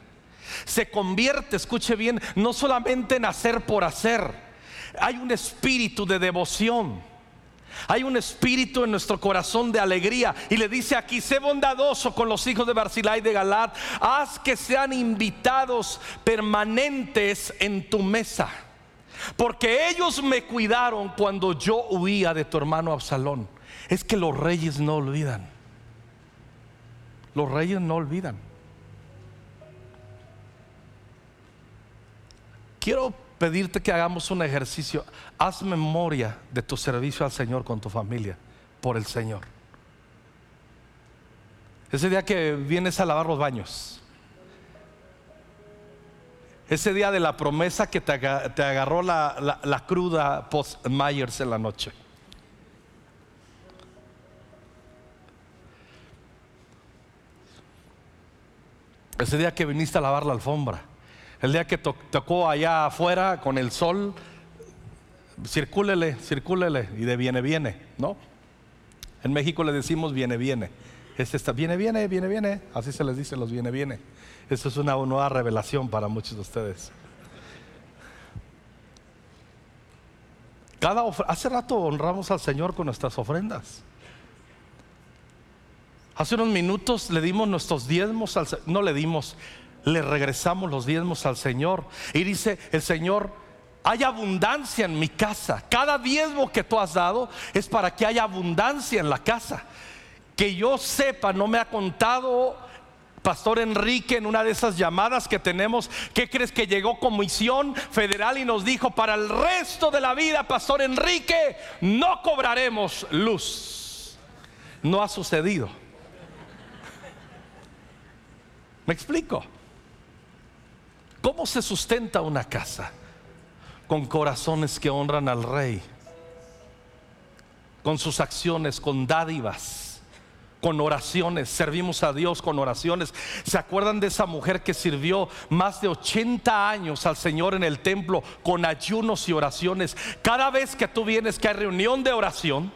Se convierte, escuche bien, no solamente en hacer por hacer. Hay un espíritu de devoción. Hay un espíritu en nuestro corazón de alegría. Y le dice aquí, sé bondadoso con los hijos de Barzilai y de Galad. Haz que sean invitados permanentes en tu mesa. Porque ellos me cuidaron cuando yo huía de tu hermano Absalón. Es que los reyes no olvidan. Los reyes no olvidan. Quiero pedirte que hagamos un ejercicio. Haz memoria de tu servicio al Señor con tu familia, por el Señor. Ese día que vienes a lavar los baños. Ese día de la promesa que te, agarró la, cruda post Myers en la noche. Ese día que viniste a lavar la alfombra. El día que tocó allá afuera con el sol, circúlele, circúlele y de viene, viene, ¿no? En México le decimos viene, viene. Este está, viene, viene, viene, viene. Así se les dice los viene, viene. Eso es una nueva revelación para muchos de ustedes. Cada hace rato honramos al Señor con nuestras ofrendas. Hace unos minutos le dimos nuestros diezmos al no le dimos, le regresamos los diezmos al Señor. Y dice el Señor, hay abundancia en mi casa. Cada diezmo que tú has dado es para que haya abundancia en la casa. Que yo sepa, no me ha contado Pastor Enrique en una de esas llamadas que tenemos, ¿qué crees que llegó comisión federal y nos dijo, para el resto de la vida, Pastor Enrique, no cobraremos luz? No ha sucedido. ¿Me explico? ¿Cómo se sustenta una casa? Con corazones que honran al rey, con sus acciones, con dádivas, con oraciones. Servimos a Dios con oraciones. ¿Se acuerdan de esa mujer que sirvió más de 80 años al Señor en el templo con ayunos y oraciones? Cada vez que tú vienes que hay reunión de oración,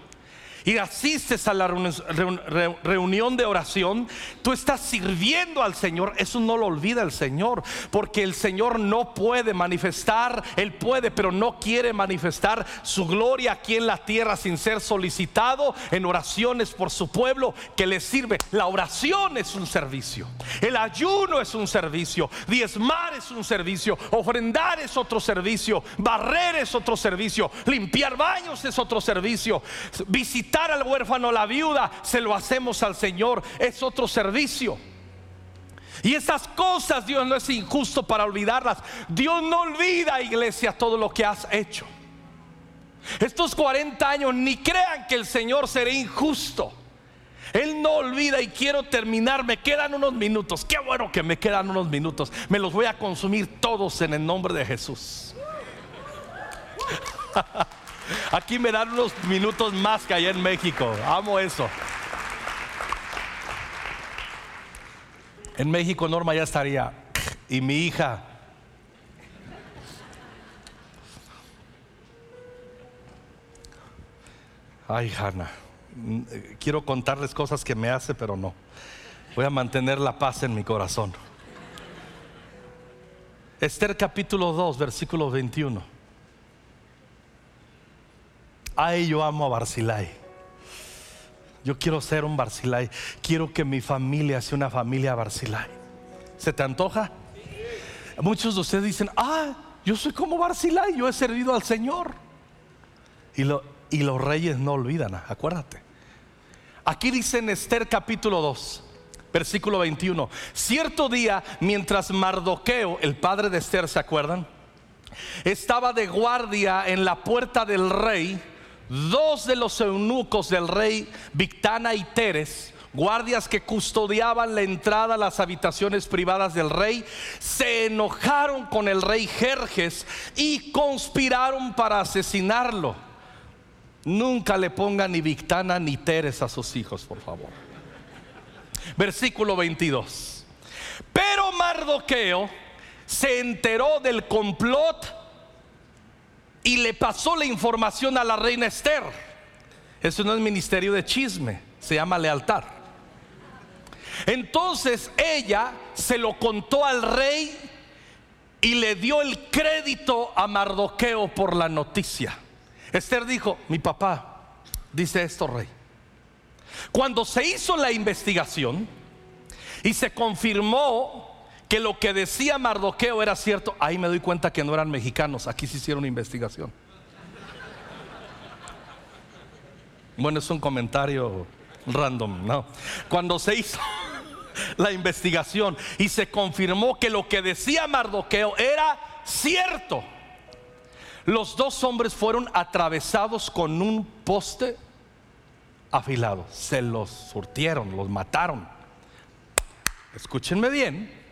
y asistes a la reunión de oración, tú estás sirviendo al Señor. Eso no lo olvida el Señor, porque el Señor no puede manifestar, Él puede, pero no quiere manifestar su gloria aquí en la tierra sin ser solicitado en oraciones por su pueblo que le sirve. La oración es un servicio, el ayuno es un servicio, diezmar es un servicio, ofrendar es otro servicio, barrer es otro servicio, limpiar baños es otro servicio, visitar al huérfano, la viuda, se lo hacemos al Señor. Es otro servicio. Y esas cosas Dios no es injusto para olvidarlas. Dios no olvida, iglesia, todo lo que has hecho. Estos 40 años, ni crean que el Señor será injusto. Él no olvida y quiero terminar. Me quedan unos minutos. Qué bueno que me quedan unos minutos. Me los voy a consumir todos en el nombre de Jesús. Aquí me dan unos minutos más que allá en México. Amo eso. En México Norma ya estaría. Y mi hija. Ay, Hanna. Quiero contarles cosas que me hace, pero no. Voy a mantener la paz en mi corazón. Esther capítulo 2, versículo 21. Ay, yo amo a Barcilay. Yo quiero ser un Barcilay. Quiero que mi familia sea una familia Barcilay. ¿Se te antoja? Muchos de ustedes dicen, ah, yo soy como Barcilay, yo he servido al Señor. Y, y los reyes no olvidan, acuérdate. Aquí dice en Esther capítulo 2, versículo 21. Cierto día, mientras Mardoqueo, el padre de Esther, ¿se acuerdan? Estaba de guardia en la puerta del rey dos de los eunucos del rey Victana y Teres, guardias que custodiaban la entrada a las habitaciones privadas del rey, se enojaron con el rey Jerjes y conspiraron para asesinarlo. Nunca le pongan ni Victana ni Teres a sus hijos, por favor. Versículo 22. Pero Mardoqueo se enteró del complot y le pasó la información a la reina Esther. Eso no es ministerio de chisme, se llama lealtad. Entonces ella se lo contó al rey y le dio el crédito a Mardoqueo por la noticia. Esther dijo, mi papá, dice esto, rey. Cuando se hizo la investigación y se confirmó que lo que decía Mardoqueo era cierto, ahí me doy cuenta que no eran mexicanos, aquí se hicieron investigación. Bueno, es un comentario random, ¿no? Cuando se hizo la investigación y se confirmó que lo que decía Mardoqueo era cierto, los dos hombres fueron atravesados con un poste afilado. Se los surtieron, los mataron. Escúchenme bien.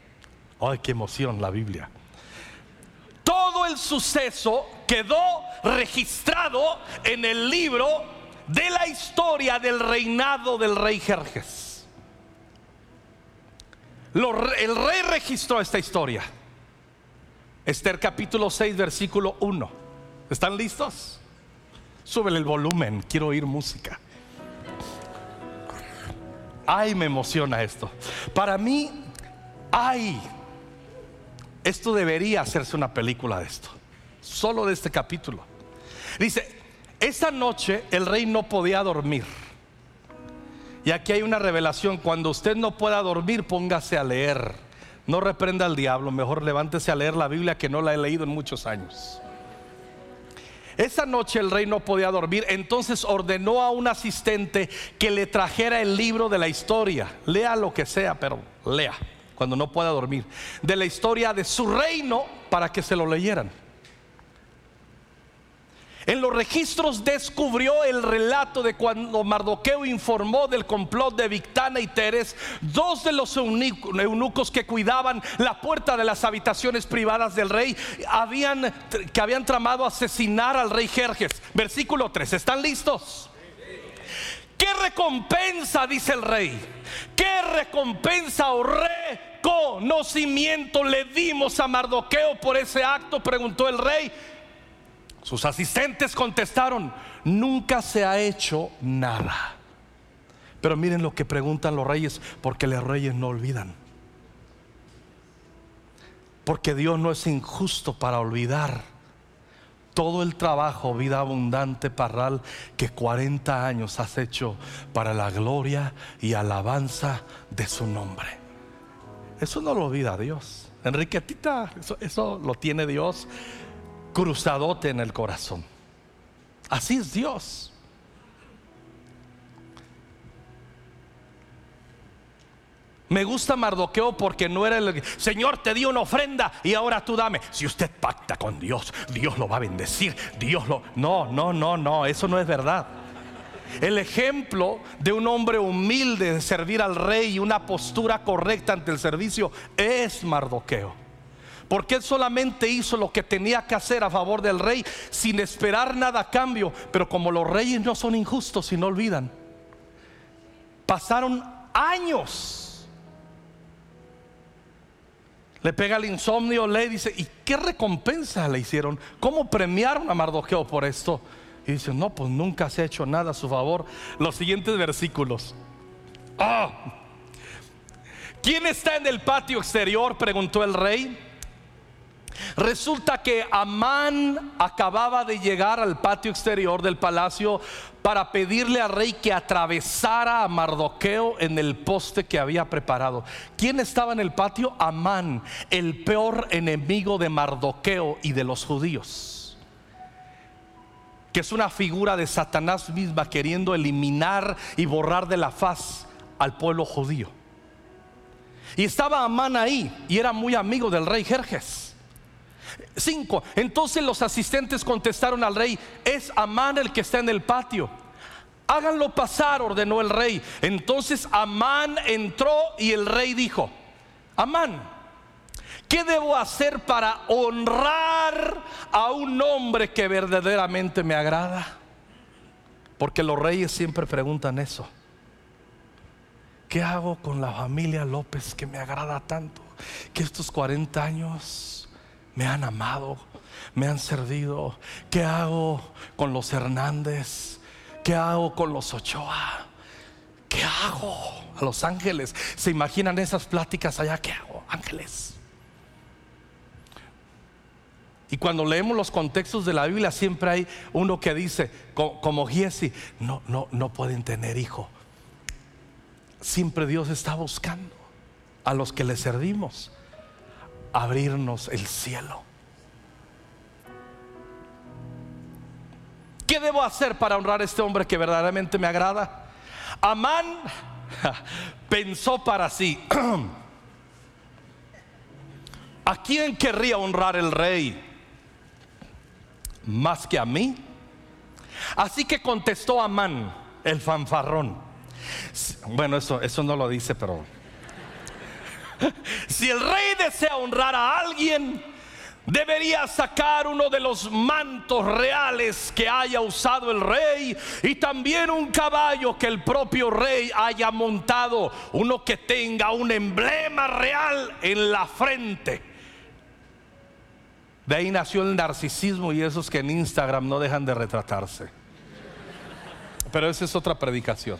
Ay, qué emoción la Biblia. Todo el suceso quedó registrado en el libro de la historia del reinado del rey Jerjes. el rey registró esta historia. Esther capítulo 6, versículo 1. ¿Están listos? Súbele el volumen, quiero oír música. Ay, me emociona esto. Para mí, ay, esto debería hacerse una película de esto. Solo de este capítulo. Dice, esa noche el rey no podía dormir. Y aquí hay una revelación. Cuando usted no pueda dormir, póngase a leer. No reprenda al diablo, mejor levántese a leer la Biblia que no la he leído en muchos años. Esa noche el rey no podía dormir, entonces ordenó a un asistente que le trajera el libro de la historia. Lea lo que sea, pero lea cuando no pueda dormir. De la historia de su reino para que se lo leyeran. En los registros descubrió el relato de cuando Mardoqueo informó del complot de Victana y Teres, dos de los eunucos que cuidaban la puerta de las habitaciones privadas del rey, habían, que habían tramado asesinar al rey Jerjes. Versículo 3, ¿están listos? ¿Qué recompensa, dice el rey? ¿Qué recompensa o reconocimiento le dimos a Mardoqueo por ese acto? Preguntó el rey. Sus asistentes contestaron, nunca se ha hecho nada. Pero miren lo que preguntan los reyes, porque los reyes no olvidan. Porque Dios no es injusto para olvidar todo el trabajo, vida abundante, parral, que 40 años has hecho para la gloria y alabanza de su nombre. Eso no lo olvida Dios. Enriquetita, eso, eso lo tiene Dios cruzadote en el corazón. Así es Dios. Me gusta Mardoqueo porque no era el Señor te dio una ofrenda y ahora tú dame. Si usted pacta con Dios, Dios lo va a bendecir. Dios lo No, no, no, no, eso no es verdad. El ejemplo de un hombre humilde de servir al rey y una postura correcta ante el servicio es Mardoqueo. Porque él solamente hizo lo que tenía que hacer a favor del rey sin esperar nada a cambio. Pero como los reyes no son injustos y no olvidan, pasaron años. Le pega el insomnio, le dice, ¿y qué recompensa le hicieron? ¿Cómo premiaron a Mardoqueo por esto? Y dice, no, pues nunca se ha hecho nada a su favor. Los siguientes versículos. Ah. ¿Quién está en el patio exterior? Preguntó el rey. Resulta que Amán acababa de llegar al patio exterior del palacio para pedirle al rey que atravesara a Mardoqueo en el poste que había preparado. ¿Quién estaba en el patio? Amán, el peor enemigo de Mardoqueo y de los judíos. Que es una figura de Satanás misma queriendo eliminar y borrar de la faz al pueblo judío. Y estaba Amán ahí y era muy amigo del rey Jerjes. 5. Entonces los asistentes contestaron al rey, es Amán el que está en el patio. Háganlo pasar, ordenó el rey. Entonces Amán entró y el rey dijo, Amán, ¿qué debo hacer para honrar a un hombre que verdaderamente me agrada? Porque los reyes siempre preguntan eso. ¿Qué hago con la familia López que me agrada tanto? Que estos 40 años me han amado, me han servido. ¿Qué hago con los Hernández? ¿Qué hago con los Ochoa? ¿Qué hago? A los ángeles. ¿Se imaginan esas pláticas allá? ¿Qué hago? Ángeles. Y cuando leemos los contextos de la Biblia siempre hay uno que dice, como Giesi, no, no, no pueden tener hijo. Siempre Dios está buscando a los que le servimos abrirnos el cielo. ¿Qué debo hacer para honrar a este hombre que verdaderamente me agrada? Amán pensó para sí, ¿a quién querría honrar el rey? ¿Más que a mí? Así que contestó Amán, el fanfarrón. Bueno, eso, eso no lo dice, pero... Si el rey desea honrar a alguien, debería sacar uno de los mantos reales que haya usado el rey y también un caballo que el propio rey haya montado, uno que tenga un emblema real en la frente. De ahí nació el narcisismo y esos que en Instagram no dejan de retratarse. Pero esa es otra predicación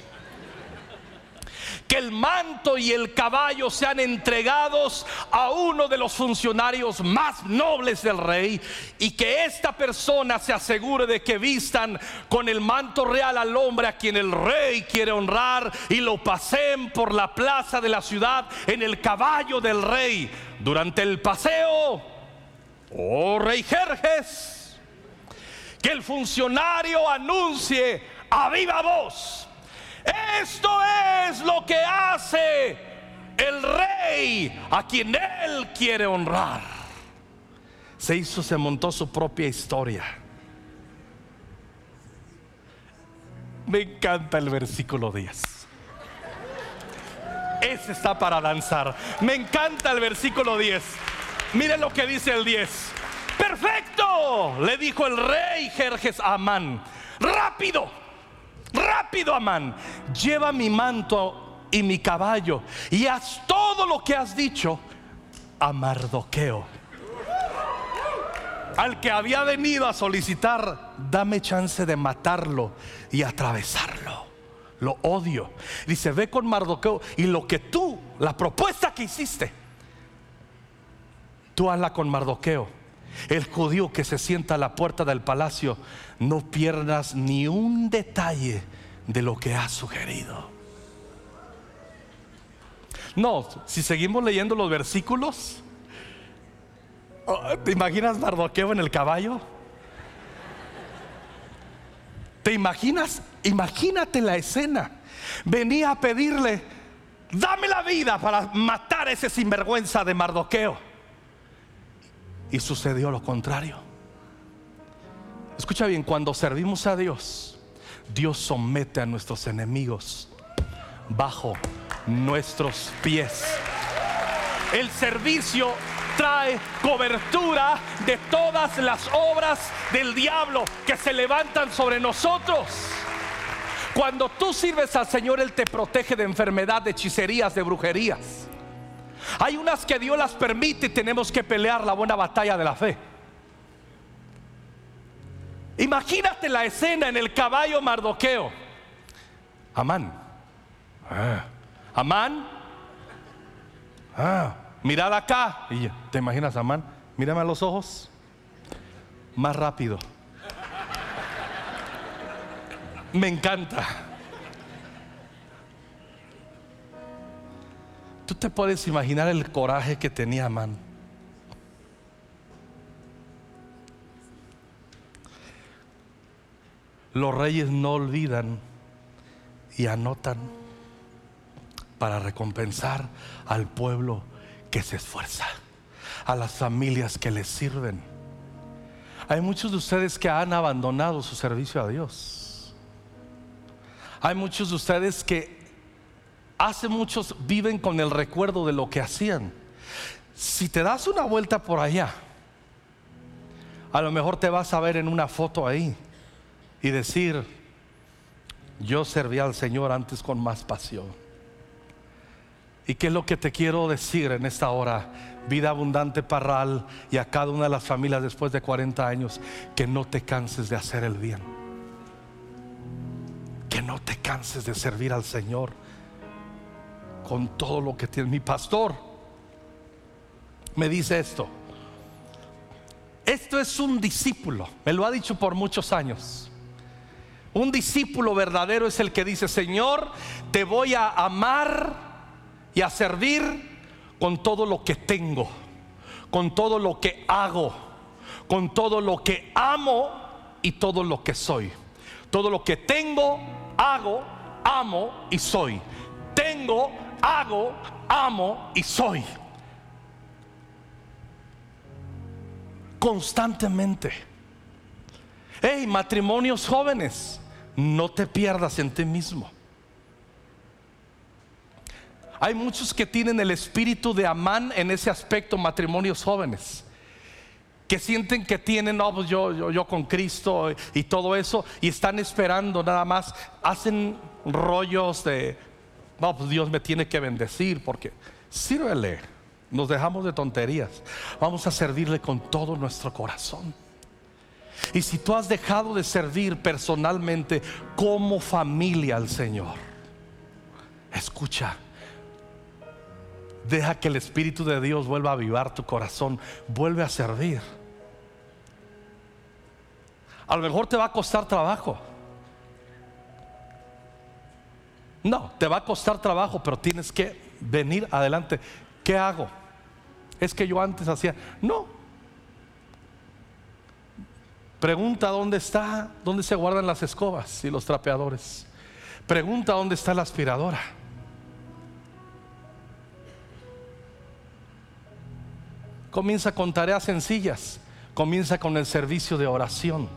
que el manto y el caballo sean entregados a uno de los funcionarios más nobles del rey y que esta persona se asegure de que vistan con el manto real al hombre a quien el rey quiere honrar y lo paseen por la plaza de la ciudad en el caballo del rey. Durante el paseo, oh rey Jerjes, que el funcionario anuncie a viva voz esto es lo que hace el rey a quien él quiere honrar. Se hizo, se montó su propia historia. Me encanta el versículo 10. Ese está para danzar. Me encanta el versículo 10. Miren lo que dice el 10. Perfecto, le dijo el rey Jerjes a Amán. Rápido rápido, Amán, lleva mi manto y mi caballo y haz todo lo que has dicho a Mardoqueo. Al que había venido a solicitar, dame chance de matarlo y atravesarlo. Lo odio. Dice, ve con Mardoqueo y lo que tú, la propuesta que hiciste, tú hazla con Mardoqueo. El judío que se sienta a la puerta del palacio no pierdas ni un detalle de lo que has sugerido. No, si seguimos leyendo los versículos, oh, ¿te imaginas Mardoqueo en el caballo? ¿Te imaginas? Imagínate la escena. Venía a pedirle, dame la vida para matar a ese sinvergüenza de Mardoqueo. Y sucedió lo contrario. Escucha bien, cuando servimos a Dios, Dios somete a nuestros enemigos bajo nuestros pies. El servicio trae cobertura de todas las obras del diablo que se levantan sobre nosotros. Cuando tú sirves al Señor, Él te protege de enfermedad, de hechicerías, de brujerías. Hay unas que Dios las permite y tenemos que pelear la buena batalla de la fe. Imagínate la escena en el caballo Mardoqueo. Amán. Ah. Amán. Ah. Mirad acá. ¿te imaginas, Amán? Mírame a los ojos. Más rápido. Me encanta. Tú te puedes imaginar el coraje que tenía Amán. Los reyes no olvidan y anotan para recompensar al pueblo que se esfuerza, a las familias que les sirven. Hay muchos de ustedes que han abandonado su servicio a Dios. Hay muchos de ustedes que hace muchos viven con el recuerdo de lo que hacían. Si te das una vuelta por allá, a lo mejor te vas a ver en una foto ahí y decir, yo serví al Señor antes con más pasión. ¿Y qué es lo que te quiero decir en esta hora? Vida abundante parral y a cada una de las familias después de 40 años, que no te canses de hacer el bien. Que no te canses de servir al Señor con todo lo que tiene. Mi pastor me dice esto. Esto es un discípulo, me lo ha dicho por muchos años. Un discípulo verdadero es el que dice, Señor, te voy a amar y a servir con todo lo que tengo, con todo lo que hago, con todo lo que amo y todo lo que soy. Todo lo que tengo, hago, amo y soy. Tengo, hago, amo y soy. Constantemente. Hey, matrimonios jóvenes, no te pierdas en ti mismo. Hay muchos que tienen el espíritu de Amán en ese aspecto, matrimonios jóvenes que sienten que tienen, no, pues yo, yo, yo, con Cristo y todo eso, y están esperando nada más, hacen rollos de, pues Dios me tiene que bendecir, porque sírvele, nos dejamos de tonterías, vamos a servirle con todo nuestro corazón. Y si tú has dejado de servir personalmente como familia al Señor, escucha, deja que el Espíritu de Dios vuelva a avivar tu corazón, vuelve a servir. A lo mejor te va a costar trabajo. No, te va a costar trabajo, pero tienes que venir adelante. ¿Qué hago? Es que yo antes hacía, no. Pregunta dónde está, dónde se guardan las escobas y los trapeadores. Pregunta dónde está la aspiradora. Comienza con tareas sencillas. Comienza con el servicio de oración.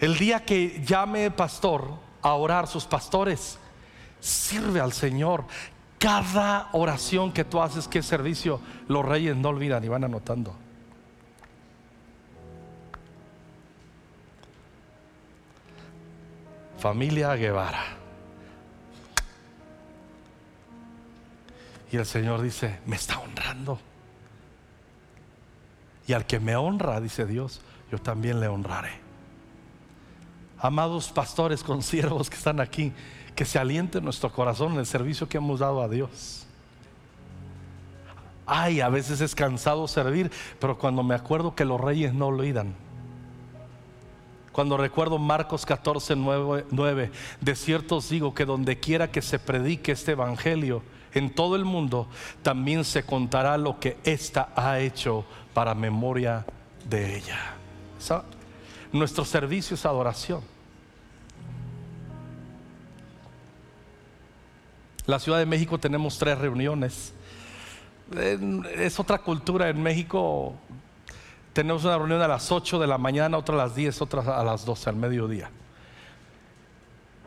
El día que llame pastor a orar sus pastores, sirve al Señor. Cada oración que tú haces, que servicio, los reyes no olvidan y van anotando. Familia Guevara. Y el Señor dice, me está honrando. Y al que me honra, dice Dios, yo también le honraré. Amados pastores, consiervos que están aquí, que se aliente nuestro corazón en el servicio que hemos dado a Dios. Ay, a veces es cansado servir, pero cuando me acuerdo que los reyes no olvidan. Cuando recuerdo Marcos 14, 9, de cierto os digo que donde quiera que se predique este evangelio en todo el mundo, también se contará lo que ésta ha hecho para memoria de ella. Nuestro servicio es adoración. La Ciudad de México tenemos tres reuniones. Es otra cultura en México. Tenemos una reunión a las 8 de la mañana, otra a las 10, otra a las 12 al mediodía.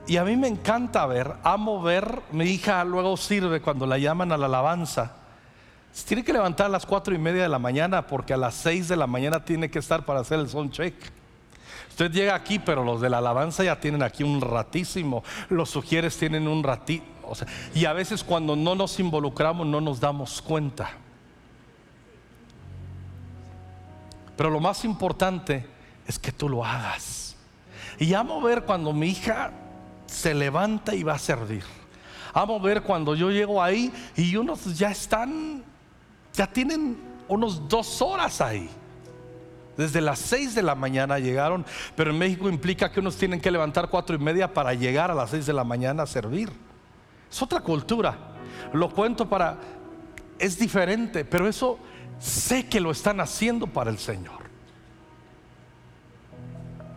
Y a mí me encanta ver, amo ver, mi hija luego sirve cuando la llaman a la alabanza. Se tiene que levantar a las cuatro y media de la mañana porque a las 6 de la mañana tiene que estar para hacer el sound check. Usted llega aquí, pero los de la alabanza ya tienen aquí un ratísimo. Los sugieres tienen un ratito. y a veces cuando no nos involucramos no nos damos cuenta. Pero lo más importante es que tú lo hagas. Y amo ver cuando mi hija se levanta y va a servir. Amo ver cuando yo llego ahí y unos ya están, ya tienen unos dos horas ahí. Desde las 6 de la mañana llegaron, pero en México implica que unos tienen que levantar cuatro y media para llegar a las 6 de la mañana a servir. Es otra cultura. Lo cuento para, es diferente, pero eso sé que lo están haciendo para el Señor.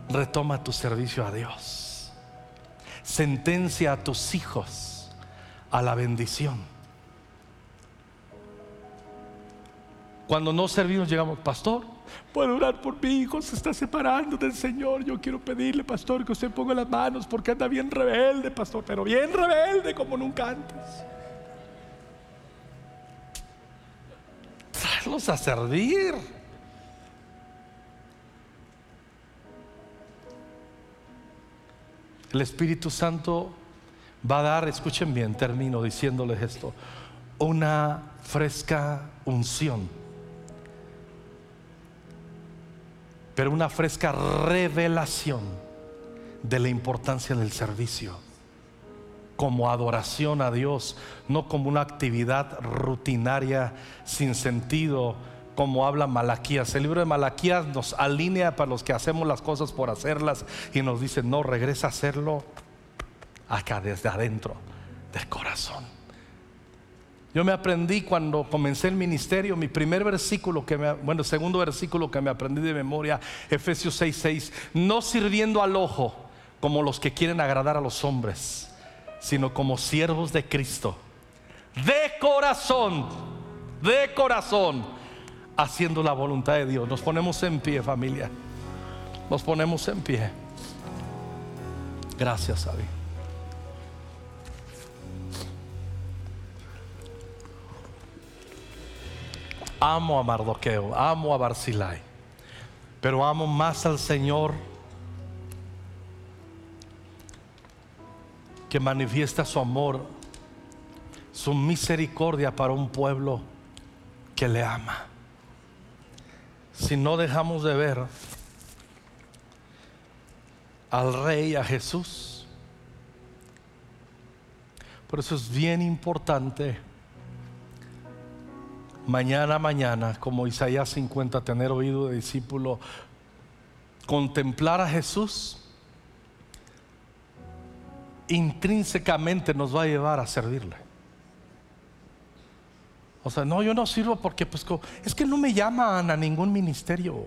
Retoma tu servicio a Dios. Sentencia a tus hijos a la bendición. Cuando no servimos llegamos, pastor, puedo orar por mi hijo, se está separando del Señor. Yo quiero pedirle, pastor, que usted ponga las manos porque anda bien rebelde, pastor, pero bien rebelde como nunca antes. Tráelos a servir. El Espíritu Santo va a dar, escuchen bien, termino diciéndoles esto, una fresca unción pero una fresca revelación de la importancia del servicio como adoración a Dios, no como una actividad rutinaria sin sentido, como habla Malaquías. El libro de Malaquías nos alinea para los que hacemos las cosas por hacerlas y nos dice, no, regresa a hacerlo acá desde adentro del corazón. Yo me aprendí cuando comencé el ministerio, mi primer versículo que me, bueno, segundo versículo que me aprendí de memoria, Efesios 6:6, no sirviendo al ojo como los que quieren agradar a los hombres, sino como siervos de Cristo, de corazón, de corazón, haciendo la voluntad de Dios. Nos ponemos en pie, familia. Nos ponemos en pie. Gracias, Abby. Amo a Mardoqueo, amo a Barzilai, pero amo más al Señor que manifiesta su amor, su misericordia para un pueblo que le ama. Si no dejamos de ver al Rey, a Jesús, por eso es bien importante mañana, mañana, como Isaías 50, tener oído de discípulo, contemplar a Jesús, intrínsecamente nos va a llevar a servirle. O sea, no, yo no sirvo porque pues es que no me llaman a ningún ministerio.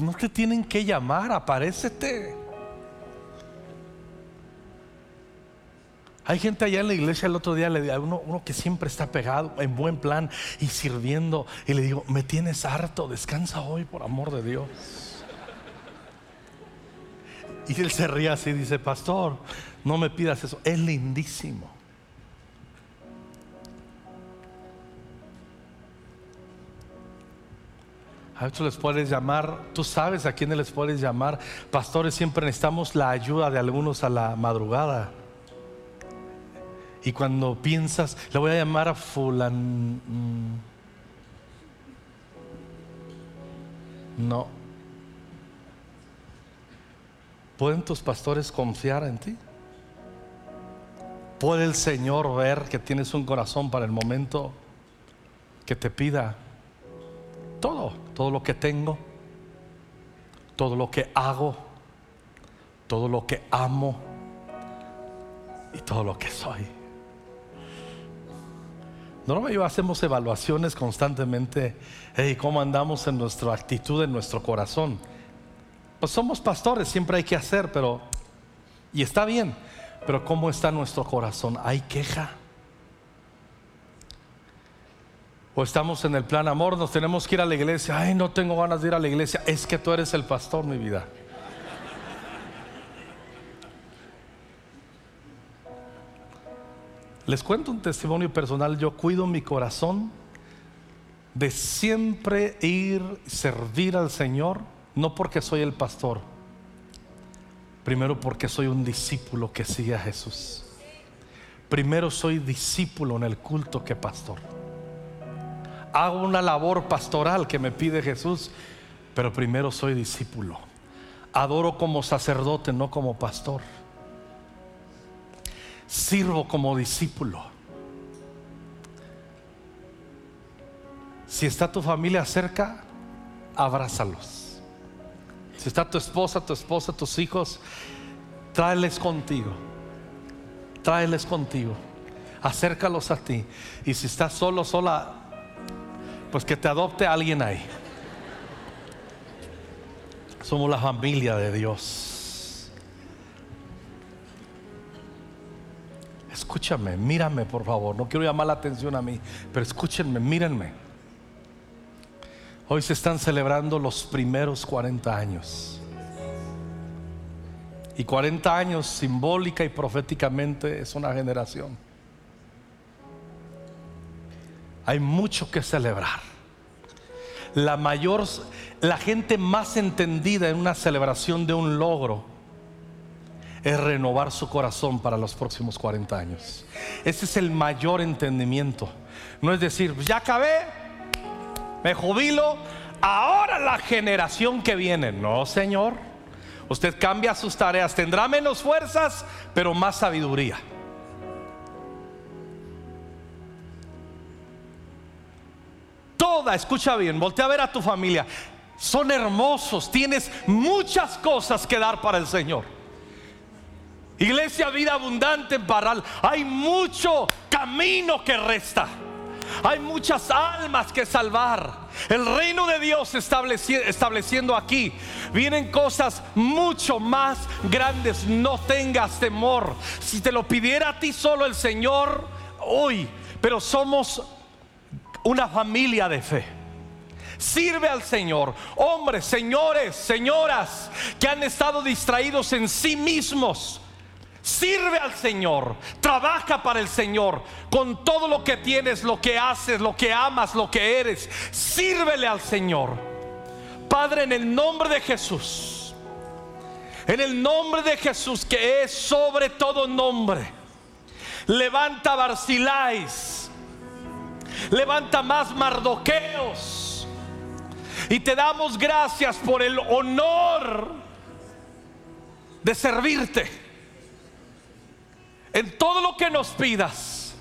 No te tienen que llamar, aparécete. Hay gente allá en la iglesia el otro día, le digo, uno, uno que siempre está pegado, en buen plan y sirviendo. Y le digo, me tienes harto, descansa hoy por amor de Dios. Y él se ríe así dice, pastor, no me pidas eso, es lindísimo. A otros les puedes llamar, tú sabes a quiénes les puedes llamar. Pastores, siempre necesitamos la ayuda de algunos a la madrugada. Y cuando piensas, le voy a llamar a fulan... Mm, no. ¿Pueden tus pastores confiar en ti? ¿Puede el Señor ver que tienes un corazón para el momento que te pida todo, todo lo que tengo, todo lo que hago, todo lo que amo y todo lo que soy? Norma y yo hacemos evaluaciones constantemente. Hey, ¿cómo andamos en nuestra actitud, en nuestro corazón? Pues somos pastores, siempre hay que hacer, pero. Y está bien, pero ¿cómo está nuestro corazón? ¿Hay queja? O estamos en el plan amor, nos tenemos que ir a la iglesia. Ay, no tengo ganas de ir a la iglesia. Es que tú eres el pastor, mi vida. Les cuento un testimonio personal. Yo cuido mi corazón de siempre ir, servir al Señor, no porque soy el pastor, primero porque soy un discípulo que sigue a Jesús. Primero soy discípulo en el culto que pastor. Hago una labor pastoral que me pide Jesús, pero primero soy discípulo. Adoro como sacerdote, no como pastor sirvo como discípulo. Si está tu familia cerca, abrázalos. Si está tu esposa, tu esposa, tus hijos, tráeles contigo. Tráeles contigo. Acércalos a ti. Y si estás solo, sola, pues que te adopte alguien ahí. Somos la familia de Dios. Escúchame, mírame por favor. No quiero llamar la atención a mí, pero escúchenme, mírenme. Hoy se están celebrando los primeros 40 años. Y 40 años simbólica y proféticamente es una generación. Hay mucho que celebrar. La mayor, la gente más entendida en una celebración de un logro es renovar su corazón para los próximos 40 años. Ese es el mayor entendimiento. No es decir, ya acabé, me jubilo, ahora la generación que viene. No, Señor. Usted cambia sus tareas, tendrá menos fuerzas, pero más sabiduría. toda, escucha bien, voltea a ver a tu familia. Son hermosos, tienes muchas cosas que dar para el Señor. Iglesia Vida Abundante en Parral, hay mucho camino que resta. Hay muchas almas que salvar. El reino de Dios estableciendo aquí. Vienen cosas mucho más grandes. No tengas temor. Si te lo pidiera a ti solo el Señor, hoy. Pero somos una familia de fe. Sirve al Señor. Hombres, señores, señoras que han estado distraídos en sí mismos Sirve al Señor, trabaja para el Señor con todo lo que tienes, lo que haces, lo que amas, lo que eres. Sírvele al Señor. Padre, en el nombre de Jesús, en el nombre de Jesús que es sobre todo nombre, levanta Barcilais, levanta más Mardoqueos. Y te damos gracias por el honor de servirte en todo lo que nos pidas,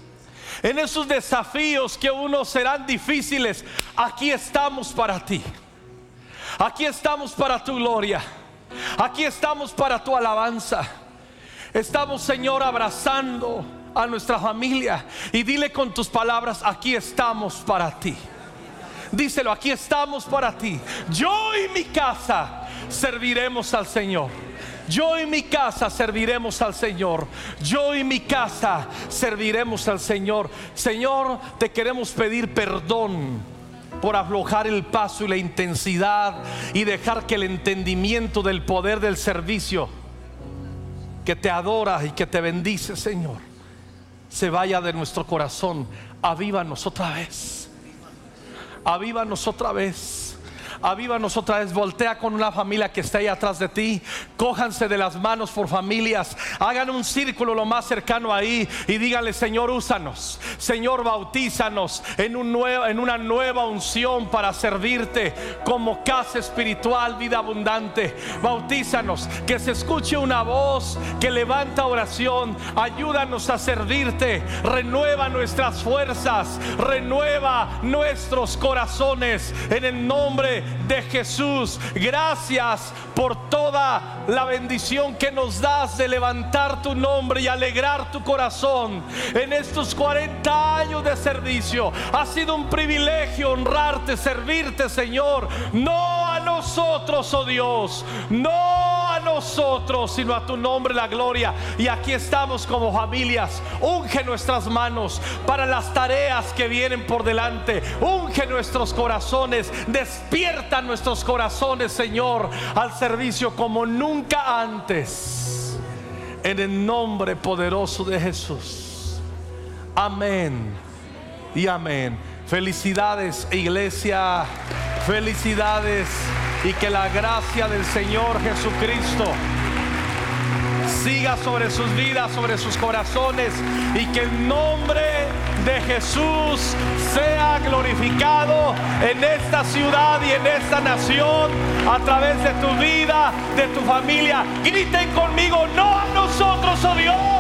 en esos desafíos que unos serán difíciles, aquí estamos para ti. Aquí estamos para tu gloria. Aquí estamos para tu alabanza. Estamos, Señor, abrazando a nuestra familia y dile con tus palabras, aquí estamos para ti. Díselo, aquí estamos para ti. Yo y mi casa serviremos al Señor. Yo y mi casa serviremos al Señor. Yo y mi casa serviremos al Señor. Señor, te queremos pedir perdón por aflojar el paso y la intensidad y dejar que el entendimiento del poder del servicio que te adora y que te bendice, Señor, se vaya de nuestro corazón. Avívanos otra vez. Avívanos otra vez avívanos otra vez, voltea con una familia que está ahí atrás de ti, cójanse de las manos por familias, hagan un círculo lo más cercano ahí y díganle, Señor, úsanos, Señor, bautízanos en, un nuevo, en una nueva unción para servirte como casa espiritual, vida abundante. Bautízanos, que se escuche una voz que levanta oración, ayúdanos a servirte, renueva nuestras fuerzas, renueva nuestros corazones. En el nombre de Jesús. Gracias por toda la bendición que nos das de levantar tu nombre y alegrar tu corazón en estos 40 años de servicio. Ha sido un privilegio honrarte, servirte, Señor. No a nosotros, oh Dios. No a nosotros, sino a tu nombre la gloria. Y aquí estamos como familias. Unge nuestras manos para las tareas que vienen por delante. Unge nuestros corazones. Despierta nuestros corazones, Señor, al servicio como nunca antes. En el nombre poderoso de Jesús. Amén y amén. Felicidades, iglesia. Felicidades y que la gracia del Señor Jesucristo siga sobre sus vidas, sobre sus corazones y que el nombre de Jesús sea glorificado en esta ciudad y en esta nación a través de tu vida, de tu familia. Griten conmigo, no a nosotros, oh Dios